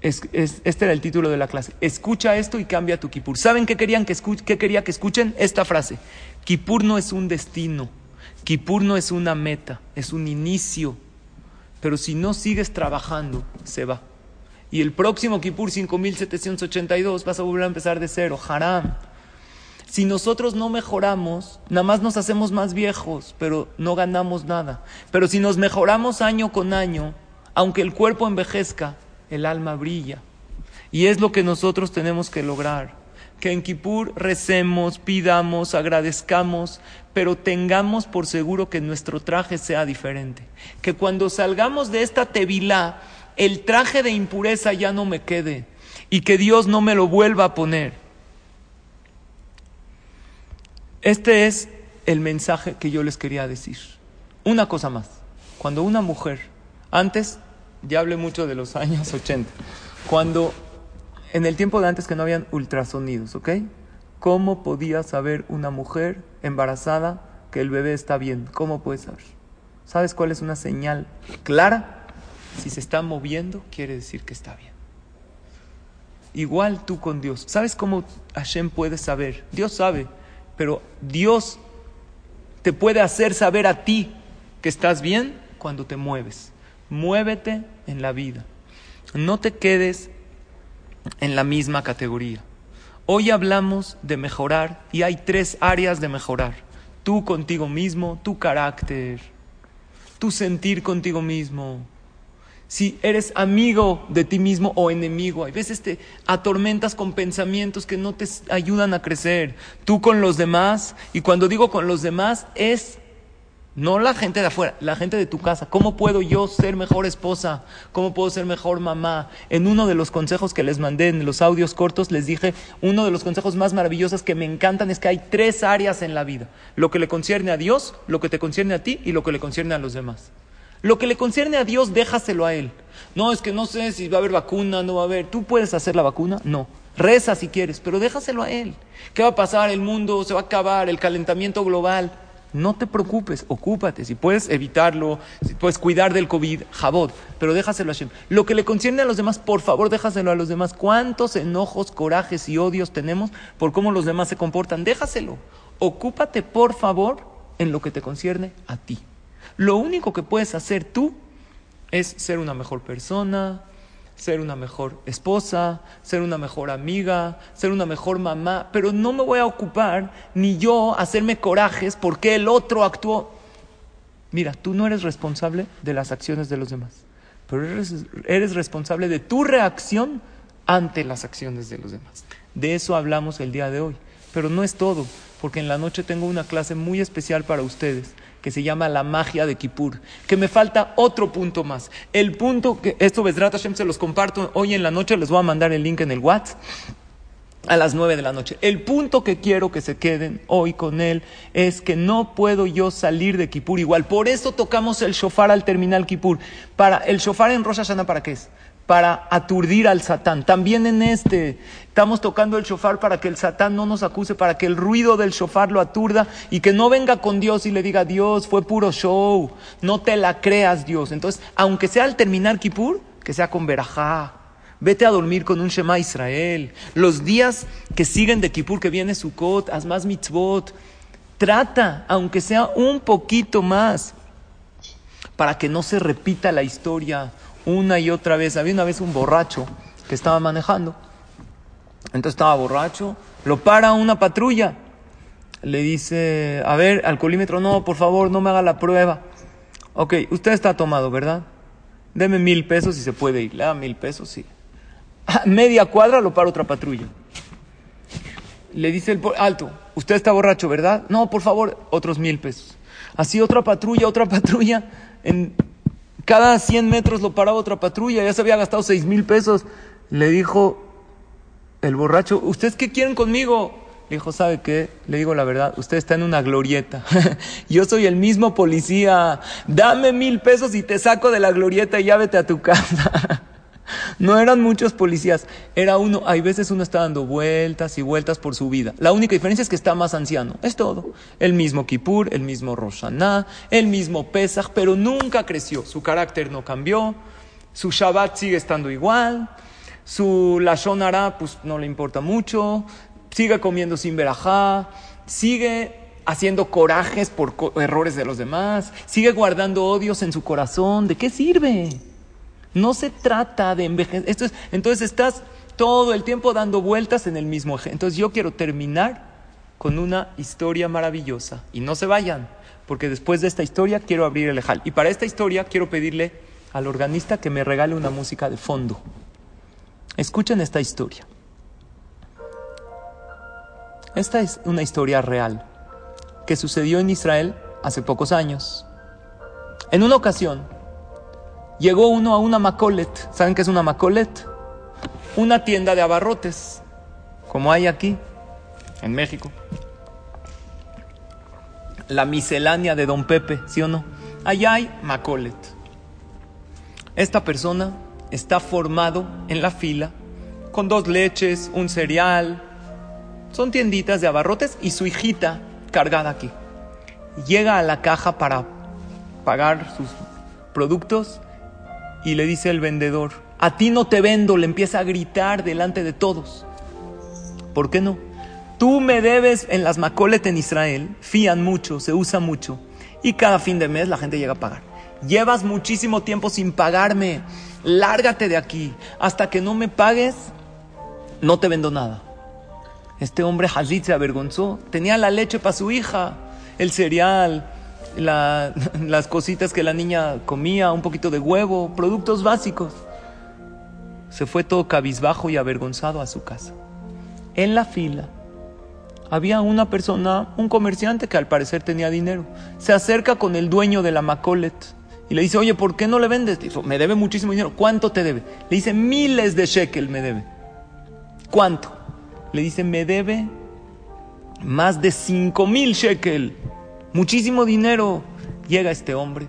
este era el título de la clase. Escucha esto y cambia tu Kippur. ¿Saben qué, querían que qué quería que escuchen? Esta frase. Kippur no es un destino. Kippur no es una meta. Es un inicio. Pero si no sigues trabajando, se va. Y el próximo Kippur 5782 vas a volver a empezar de cero. Haram. Si nosotros no mejoramos, nada más nos hacemos más viejos, pero no ganamos nada. Pero si nos mejoramos año con año, aunque el cuerpo envejezca, el alma brilla. Y es lo que nosotros tenemos que lograr. Que en Kippur recemos, pidamos, agradezcamos, pero tengamos por seguro que nuestro traje sea diferente. Que cuando salgamos de esta tevilá, el traje de impureza ya no me quede y que Dios no me lo vuelva a poner. Este es el mensaje que yo les quería decir. Una cosa más. Cuando una mujer, antes, ya hablé mucho de los años 80, cuando en el tiempo de antes que no habían ultrasonidos, ¿ok? ¿Cómo podía saber una mujer embarazada que el bebé está bien? ¿Cómo puede saber? ¿Sabes cuál es una señal clara? Si se está moviendo, quiere decir que está bien. Igual tú con Dios. ¿Sabes cómo Hashem puede saber? Dios sabe, pero Dios te puede hacer saber a ti que estás bien cuando te mueves. Muévete en la vida. No te quedes en la misma categoría. Hoy hablamos de mejorar y hay tres áreas de mejorar. Tú contigo mismo, tu carácter, tu sentir contigo mismo. Si eres amigo de ti mismo o enemigo, hay veces te atormentas con pensamientos que no te ayudan a crecer. Tú con los demás, y cuando digo con los demás es no la gente de afuera, la gente de tu casa. ¿Cómo puedo yo ser mejor esposa? ¿Cómo puedo ser mejor mamá? En uno de los consejos que les mandé en los audios cortos, les dije, uno de los consejos más maravillosos que me encantan es que hay tres áreas en la vida. Lo que le concierne a Dios, lo que te concierne a ti y lo que le concierne a los demás. Lo que le concierne a Dios, déjaselo a Él. No, es que no sé si va a haber vacuna, no va a haber. ¿Tú puedes hacer la vacuna? No. Reza si quieres, pero déjaselo a Él. ¿Qué va a pasar? El mundo se va a acabar, el calentamiento global. No te preocupes, ocúpate. Si puedes evitarlo, si puedes cuidar del COVID, jabot, pero déjaselo a Hashem. Lo que le concierne a los demás, por favor, déjaselo a los demás. ¿Cuántos enojos, corajes y odios tenemos por cómo los demás se comportan? Déjaselo. Ocúpate, por favor, en lo que te concierne a ti. Lo único que puedes hacer tú es ser una mejor persona, ser una mejor esposa, ser una mejor amiga, ser una mejor mamá, pero no me voy a ocupar ni yo hacerme corajes porque el otro actuó. Mira, tú no eres responsable de las acciones de los demás, pero eres, eres responsable de tu reacción ante las acciones de los demás. De eso hablamos el día de hoy, pero no es todo, porque en la noche tengo una clase muy especial para ustedes que se llama la magia de Kippur, que me falta otro punto más. El punto que esto Besrat Hashem se los comparto hoy en la noche, les voy a mandar el link en el WhatsApp a las nueve de la noche. El punto que quiero que se queden hoy con él es que no puedo yo salir de Kippur igual. Por eso tocamos el shofar al terminar Kippur. Para el shofar en Rosh Hashanah, ¿para qué es? Para aturdir al Satán. También en este estamos tocando el shofar para que el Satán no nos acuse, para que el ruido del shofar lo aturda y que no venga con Dios y le diga, Dios, fue puro show, no te la creas Dios. Entonces, aunque sea al terminar Kippur, que sea con Berajá. Vete a dormir con un Shema Israel. Los días que siguen de Kippur, que viene Sukkot, haz más mitzvot. Trata, aunque sea un poquito más, para que no se repita la historia una y otra vez. Había una vez un borracho que estaba manejando. Entonces estaba borracho, lo para una patrulla. Le dice, a ver, alcoholímetro, no, por favor, no me haga la prueba. Ok, usted está tomado, ¿verdad? Deme mil pesos y se puede ir. Le da mil pesos, sí. A media cuadra lo para otra patrulla. Le dice el alto, usted está borracho, ¿verdad? No, por favor, otros mil pesos. Así otra patrulla, otra patrulla. En cada 100 metros lo paraba otra patrulla, ya se había gastado 6 mil pesos. Le dijo el borracho, ¿ustedes qué quieren conmigo? Le dijo, ¿sabe qué? Le digo la verdad, usted está en una glorieta. Yo soy el mismo policía. Dame mil pesos y te saco de la glorieta y ya a tu casa. No eran muchos policías, era uno, hay veces uno está dando vueltas y vueltas por su vida. La única diferencia es que está más anciano, es todo. El mismo Kippur, el mismo Roshaná, el mismo Pesach, pero nunca creció. Su carácter no cambió, su Shabbat sigue estando igual, su Lashon pues no le importa mucho, sigue comiendo sin verajá, sigue haciendo corajes por errores de los demás, sigue guardando odios en su corazón. ¿De qué sirve? No se trata de envejecer. Entonces estás todo el tiempo dando vueltas en el mismo eje. Entonces yo quiero terminar con una historia maravillosa. Y no se vayan, porque después de esta historia quiero abrir el ejal. Y para esta historia quiero pedirle al organista que me regale una música de fondo. Escuchen esta historia. Esta es una historia real que sucedió en Israel hace pocos años. En una ocasión, llegó uno a una Macolet. ¿Saben qué es una Macolet? Una tienda de abarrotes, como hay aquí, en México. La miscelánea de Don Pepe, ¿sí o no? Allá hay Macolet. Esta persona está formado en la fila con dos leches, un cereal. Son tienditas de abarrotes y su hijita cargada aquí. Llega a la caja para pagar sus productos y le dice el vendedor, a ti no te vendo, le empieza a gritar delante de todos. ¿Por qué no? Tú me debes en las Macolet en Israel, fían mucho, se usa mucho, y cada fin de mes la gente llega a pagar. Llevas muchísimo tiempo sin pagarme, lárgate de aquí, hasta que no me pagues, no te vendo nada. Este hombre Hazid se avergonzó, tenía la leche para su hija, el cereal, las cositas que la niña comía, un poquito de huevo, productos básicos. Se fue todo cabizbajo y avergonzado a su casa. En la fila había una persona, un comerciante que al parecer tenía dinero. Se acerca con el dueño de la Macolet y le dice, oye, ¿por qué no le vendes? Me debe muchísimo dinero. ¿Cuánto te debe? Le dice, miles de shekel me debe. ¿Cuánto? Le dice, me debe más de cinco mil shekel. Muchísimo dinero. Llega este hombre,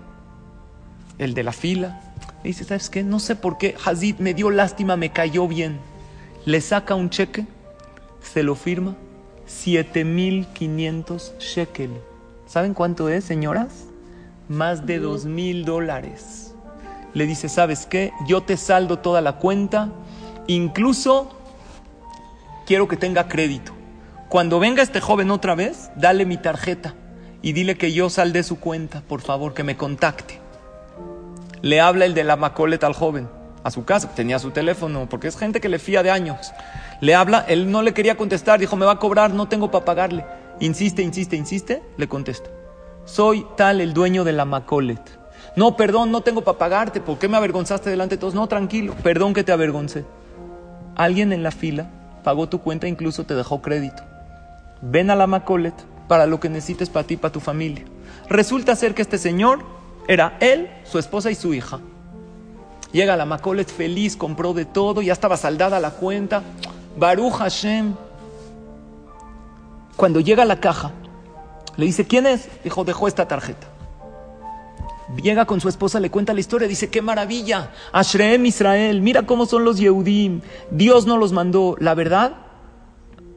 el de la fila. Le dice, ¿sabes qué? No sé por qué. Hazid me dio lástima, me cayó bien. Le saca un cheque, se lo firma 7.500 shekel. ¿Saben cuánto es, señoras? Más de 2.000 dólares. Le dice, ¿sabes qué? Yo te saldo toda la cuenta, incluso quiero que tenga crédito. Cuando venga este joven otra vez, dale mi tarjeta y dile que yo saldé su cuenta, por favor, que me contacte. Le habla el de la Macoleta al joven, a su casa, tenía su teléfono, porque es gente que le fía de años. Le habla, él no le quería contestar, dijo, me va a cobrar, no tengo para pagarle. Insiste, insiste, insiste, le contesta. Soy tal el dueño de la Macolet. No, perdón, no tengo para pagarte. ¿Por qué me avergonzaste delante de todos? No, tranquilo, perdón que te avergoncé. Alguien en la fila pagó tu cuenta, incluso te dejó crédito. Ven a la Macolet para lo que necesites para ti, para tu familia. Resulta ser que este señor era él, su esposa y su hija. Llega la Macolet feliz, compró de todo, ya estaba saldada la cuenta. Baruch Hashem. Cuando llega a la caja, le dice, ¿quién es? Dijo, dejó esta tarjeta. Llega con su esposa, le cuenta la historia, dice, qué maravilla, Ashreem Israel, mira cómo son los Yehudim, Dios no los mandó. La verdad,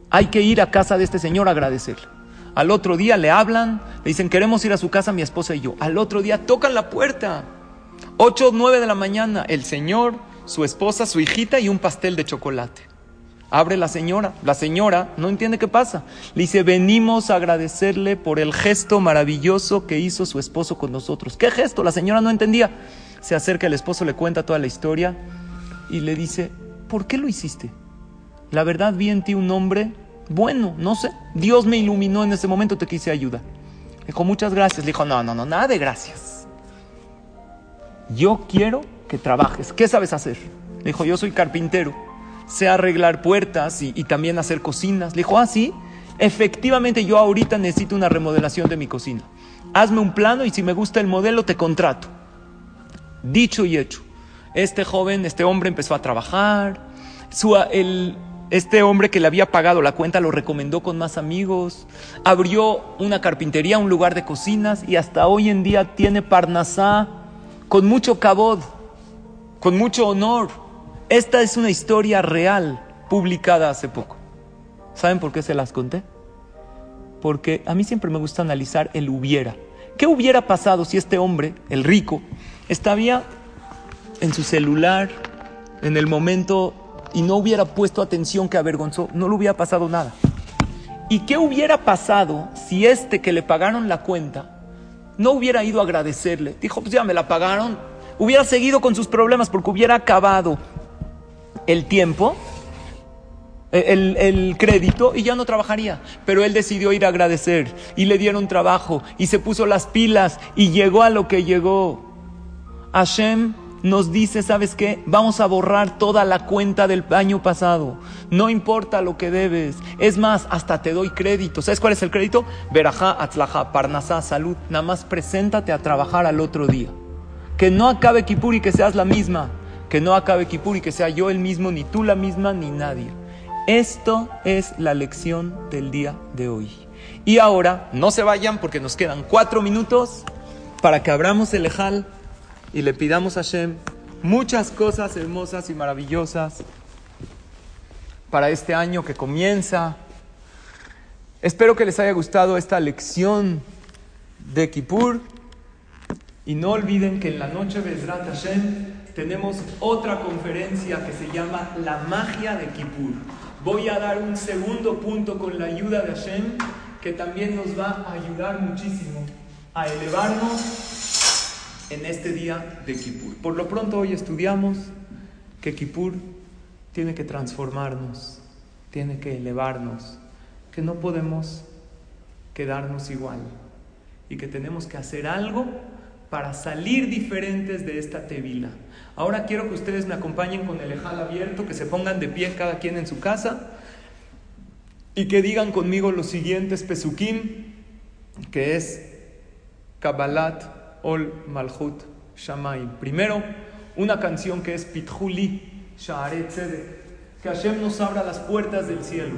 hay que ir a casa de este señor a agradecerle. Al otro día le hablan, le dicen, queremos ir a su casa mi esposa y yo. Al otro día tocan la puerta. 8 o 9 de la mañana, el señor, su esposa, su hijita y un pastel de chocolate. Abre la señora. La señora no entiende qué pasa. Le dice, venimos a agradecerle por el gesto maravilloso que hizo su esposo con nosotros. ¿Qué gesto? La señora no entendía. Se acerca el esposo, le cuenta toda la historia y le dice, ¿por qué lo hiciste? La verdad vi en ti un hombre bueno, no sé. Dios me iluminó en ese momento, te quise ayudar. Dijo, muchas gracias. Le dijo, no, no, no, nada de gracias. Yo quiero que trabajes. ¿Qué sabes hacer? Le dijo, yo soy carpintero sé arreglar puertas y, también hacer cocinas. Le dijo, ah, sí, efectivamente yo ahorita necesito una remodelación de mi cocina. Hazme un plano y si me gusta el modelo te contrato. Dicho y hecho. Este joven, este hombre empezó a trabajar. Su, el, este hombre que le había pagado la cuenta lo recomendó con más amigos. Abrió una carpintería, un lugar de cocinas y hasta hoy en día tiene Parnasá con mucho cabod, con mucho honor. Esta es una historia real publicada hace poco. ¿Saben por qué se las conté? Porque a mí siempre me gusta analizar el hubiera. ¿Qué hubiera pasado si este hombre, el rico, estaba en su celular en el momento y no hubiera puesto atención que avergonzó? No le hubiera pasado nada. ¿Y qué hubiera pasado si este que le pagaron la cuenta no hubiera ido a agradecerle? Dijo, pues ya me la pagaron. Hubiera seguido con sus problemas porque hubiera acabado el tiempo, el, el, crédito y ya no trabajaría. Pero él decidió ir a agradecer y le dieron trabajo y se puso las pilas y llegó a lo que llegó. Hashem nos dice, ¿sabes qué? Vamos a borrar toda la cuenta del año pasado. No importa lo que debes. Es más, hasta te doy crédito. ¿Sabes cuál es el crédito? Verajá, atzlaja, parnasá, salud. Nada más preséntate a trabajar al otro día. Que no acabe Kipur y que seas la misma que no acabe Kipur y que sea yo el mismo, ni tú la misma, ni nadie. Esto es la lección del día de hoy. Y ahora, no se vayan porque nos quedan cuatro minutos para que abramos el Ejal y le pidamos a Hashem muchas cosas hermosas y maravillosas para este año que comienza. Espero que les haya gustado esta lección de Kippur. Y no olviden que en la noche de Ezrat Hashem tenemos otra conferencia que se llama La magia de Kippur. Voy a dar un segundo punto con la ayuda de Hashem que también nos va a ayudar muchísimo a elevarnos en este día de Kippur. Por lo pronto hoy estudiamos que Kippur tiene que transformarnos, tiene que elevarnos, que no podemos quedarnos igual y que tenemos que hacer algo para salir diferentes de esta tevila. Ahora quiero que ustedes me acompañen con el ejal abierto, que se pongan de pie cada quien en su casa y que digan conmigo los siguientes pesukim, que es Kabbalat Ol Malchut Shamayim. Primero, una canción que es Pitjuli Sha'aret que Hashem nos abra las puertas del cielo.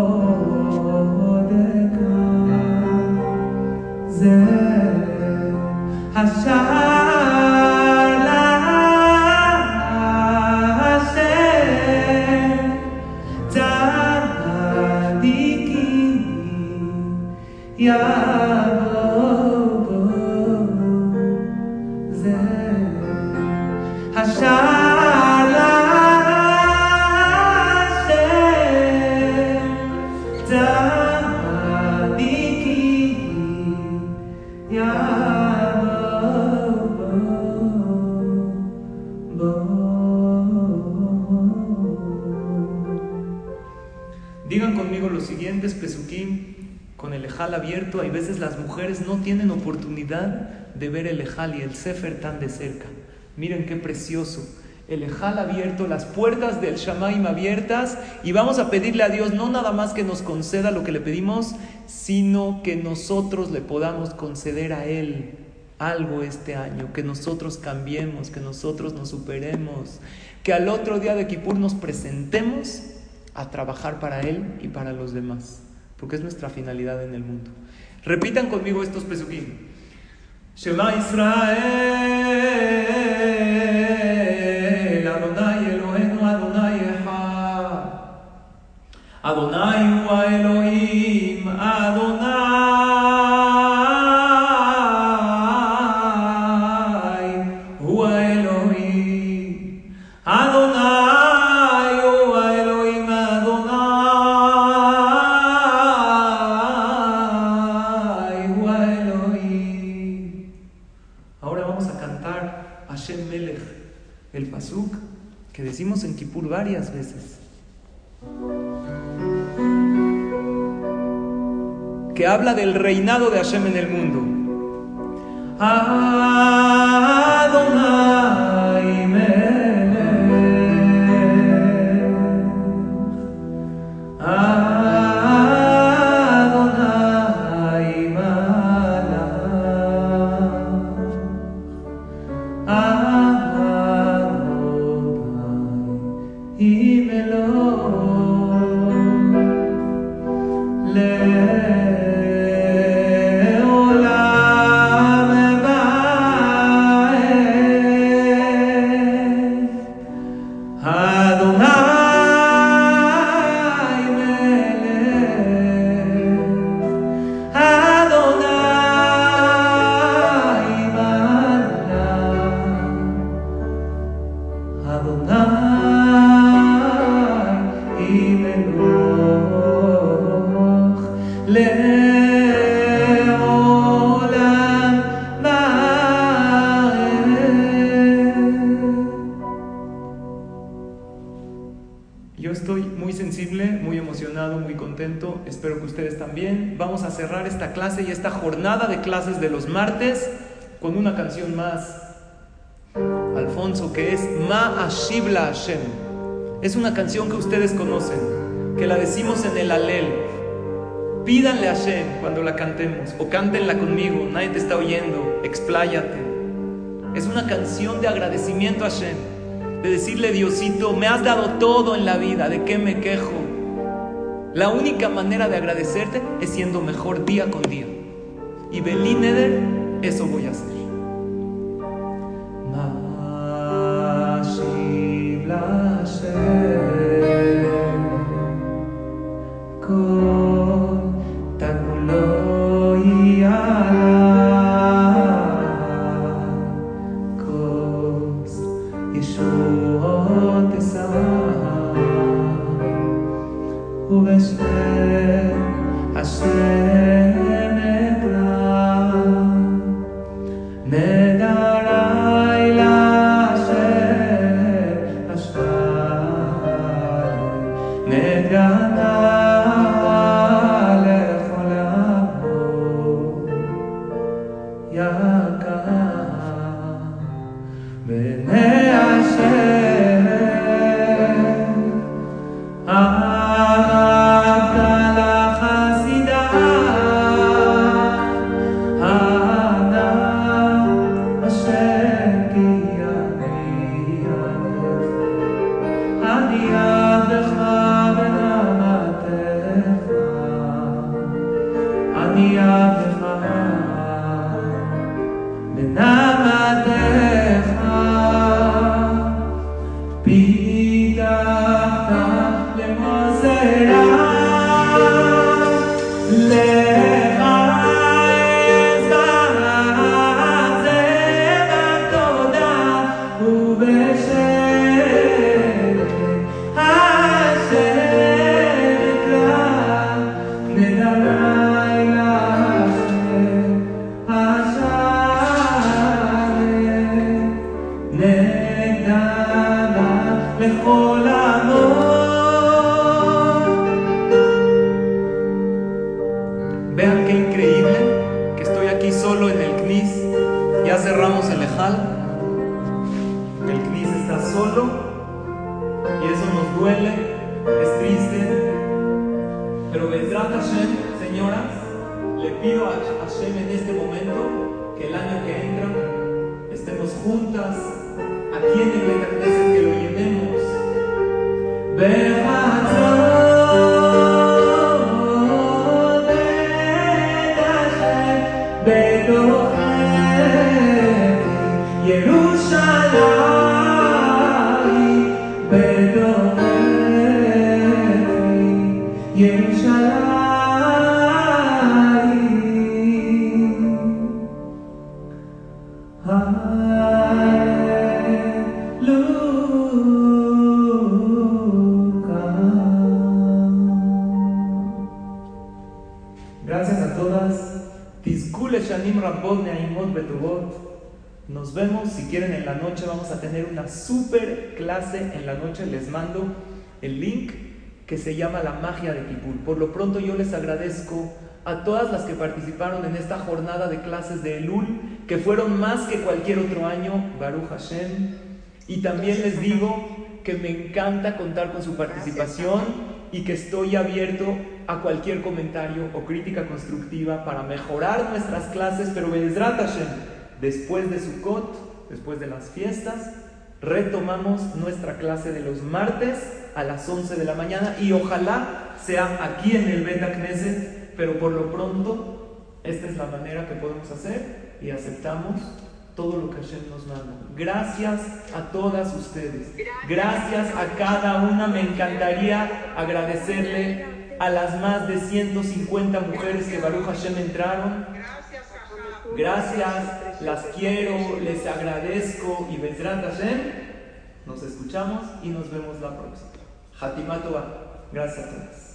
amor. De ver el Ejal y el Sefer tan de cerca. Miren qué precioso. El Ejal abierto, las puertas del Shamaim abiertas y vamos a pedirle a Dios no nada más que nos conceda lo que le pedimos, sino que nosotros le podamos conceder a Él algo este año, que nosotros cambiemos, que nosotros nos superemos, que al otro día de Kippur nos presentemos a trabajar para Él y para los demás, porque es nuestra finalidad en el mundo. Repitan conmigo estos pesuquín. שמע ישראל, אדוני אלוהינו, אדוני אחד. אדוני הוא האלוהים, Que habla del reinado de Hashem en el mundo. estoy clases de los martes con una canción más, Alfonso, que es Ma Ashibla Hashem. Es una canción que ustedes conocen, que la decimos en el Alel. Pídanle a Hashem cuando la cantemos, o cántenla conmigo, nadie te está oyendo, expláyate. Es una canción de agradecimiento a Hashem, de decirle, Diosito, me has dado todo en la vida, ¿de qué me quejo? La única manera de agradecerte es siendo mejor día con día. Y Belíneder, eso voy a hacer. Nos la noche vamos a tener una super clase en la noche. Les mando el link que se llama La magia de Kipur. Por lo pronto yo les agradezco a todas las que participaron en esta jornada de clases de Elul, que fueron más que cualquier otro año, Baruch Hashem. Y también les digo que me encanta contar con su participación y que estoy abierto a cualquier comentario o crítica constructiva para mejorar nuestras clases, pero Hashem, después de Sukkot, después de las fiestas, retomamos nuestra clase de los martes a las 11 de la mañana y ojalá sea aquí en el Beta Knesset, pero por lo pronto esta es la manera que podemos hacer y aceptamos todo lo que Hashem nos manda. Gracias a todas ustedes. Gracias a cada una. Me encantaría agradecerle a las más de 150 mujeres que Baruch Hashem entraron. Gracias, las quiero, les agradezco y Bezrat Hashem. Nos escuchamos y nos vemos la próxima. Hatimatova. Gracias a todas.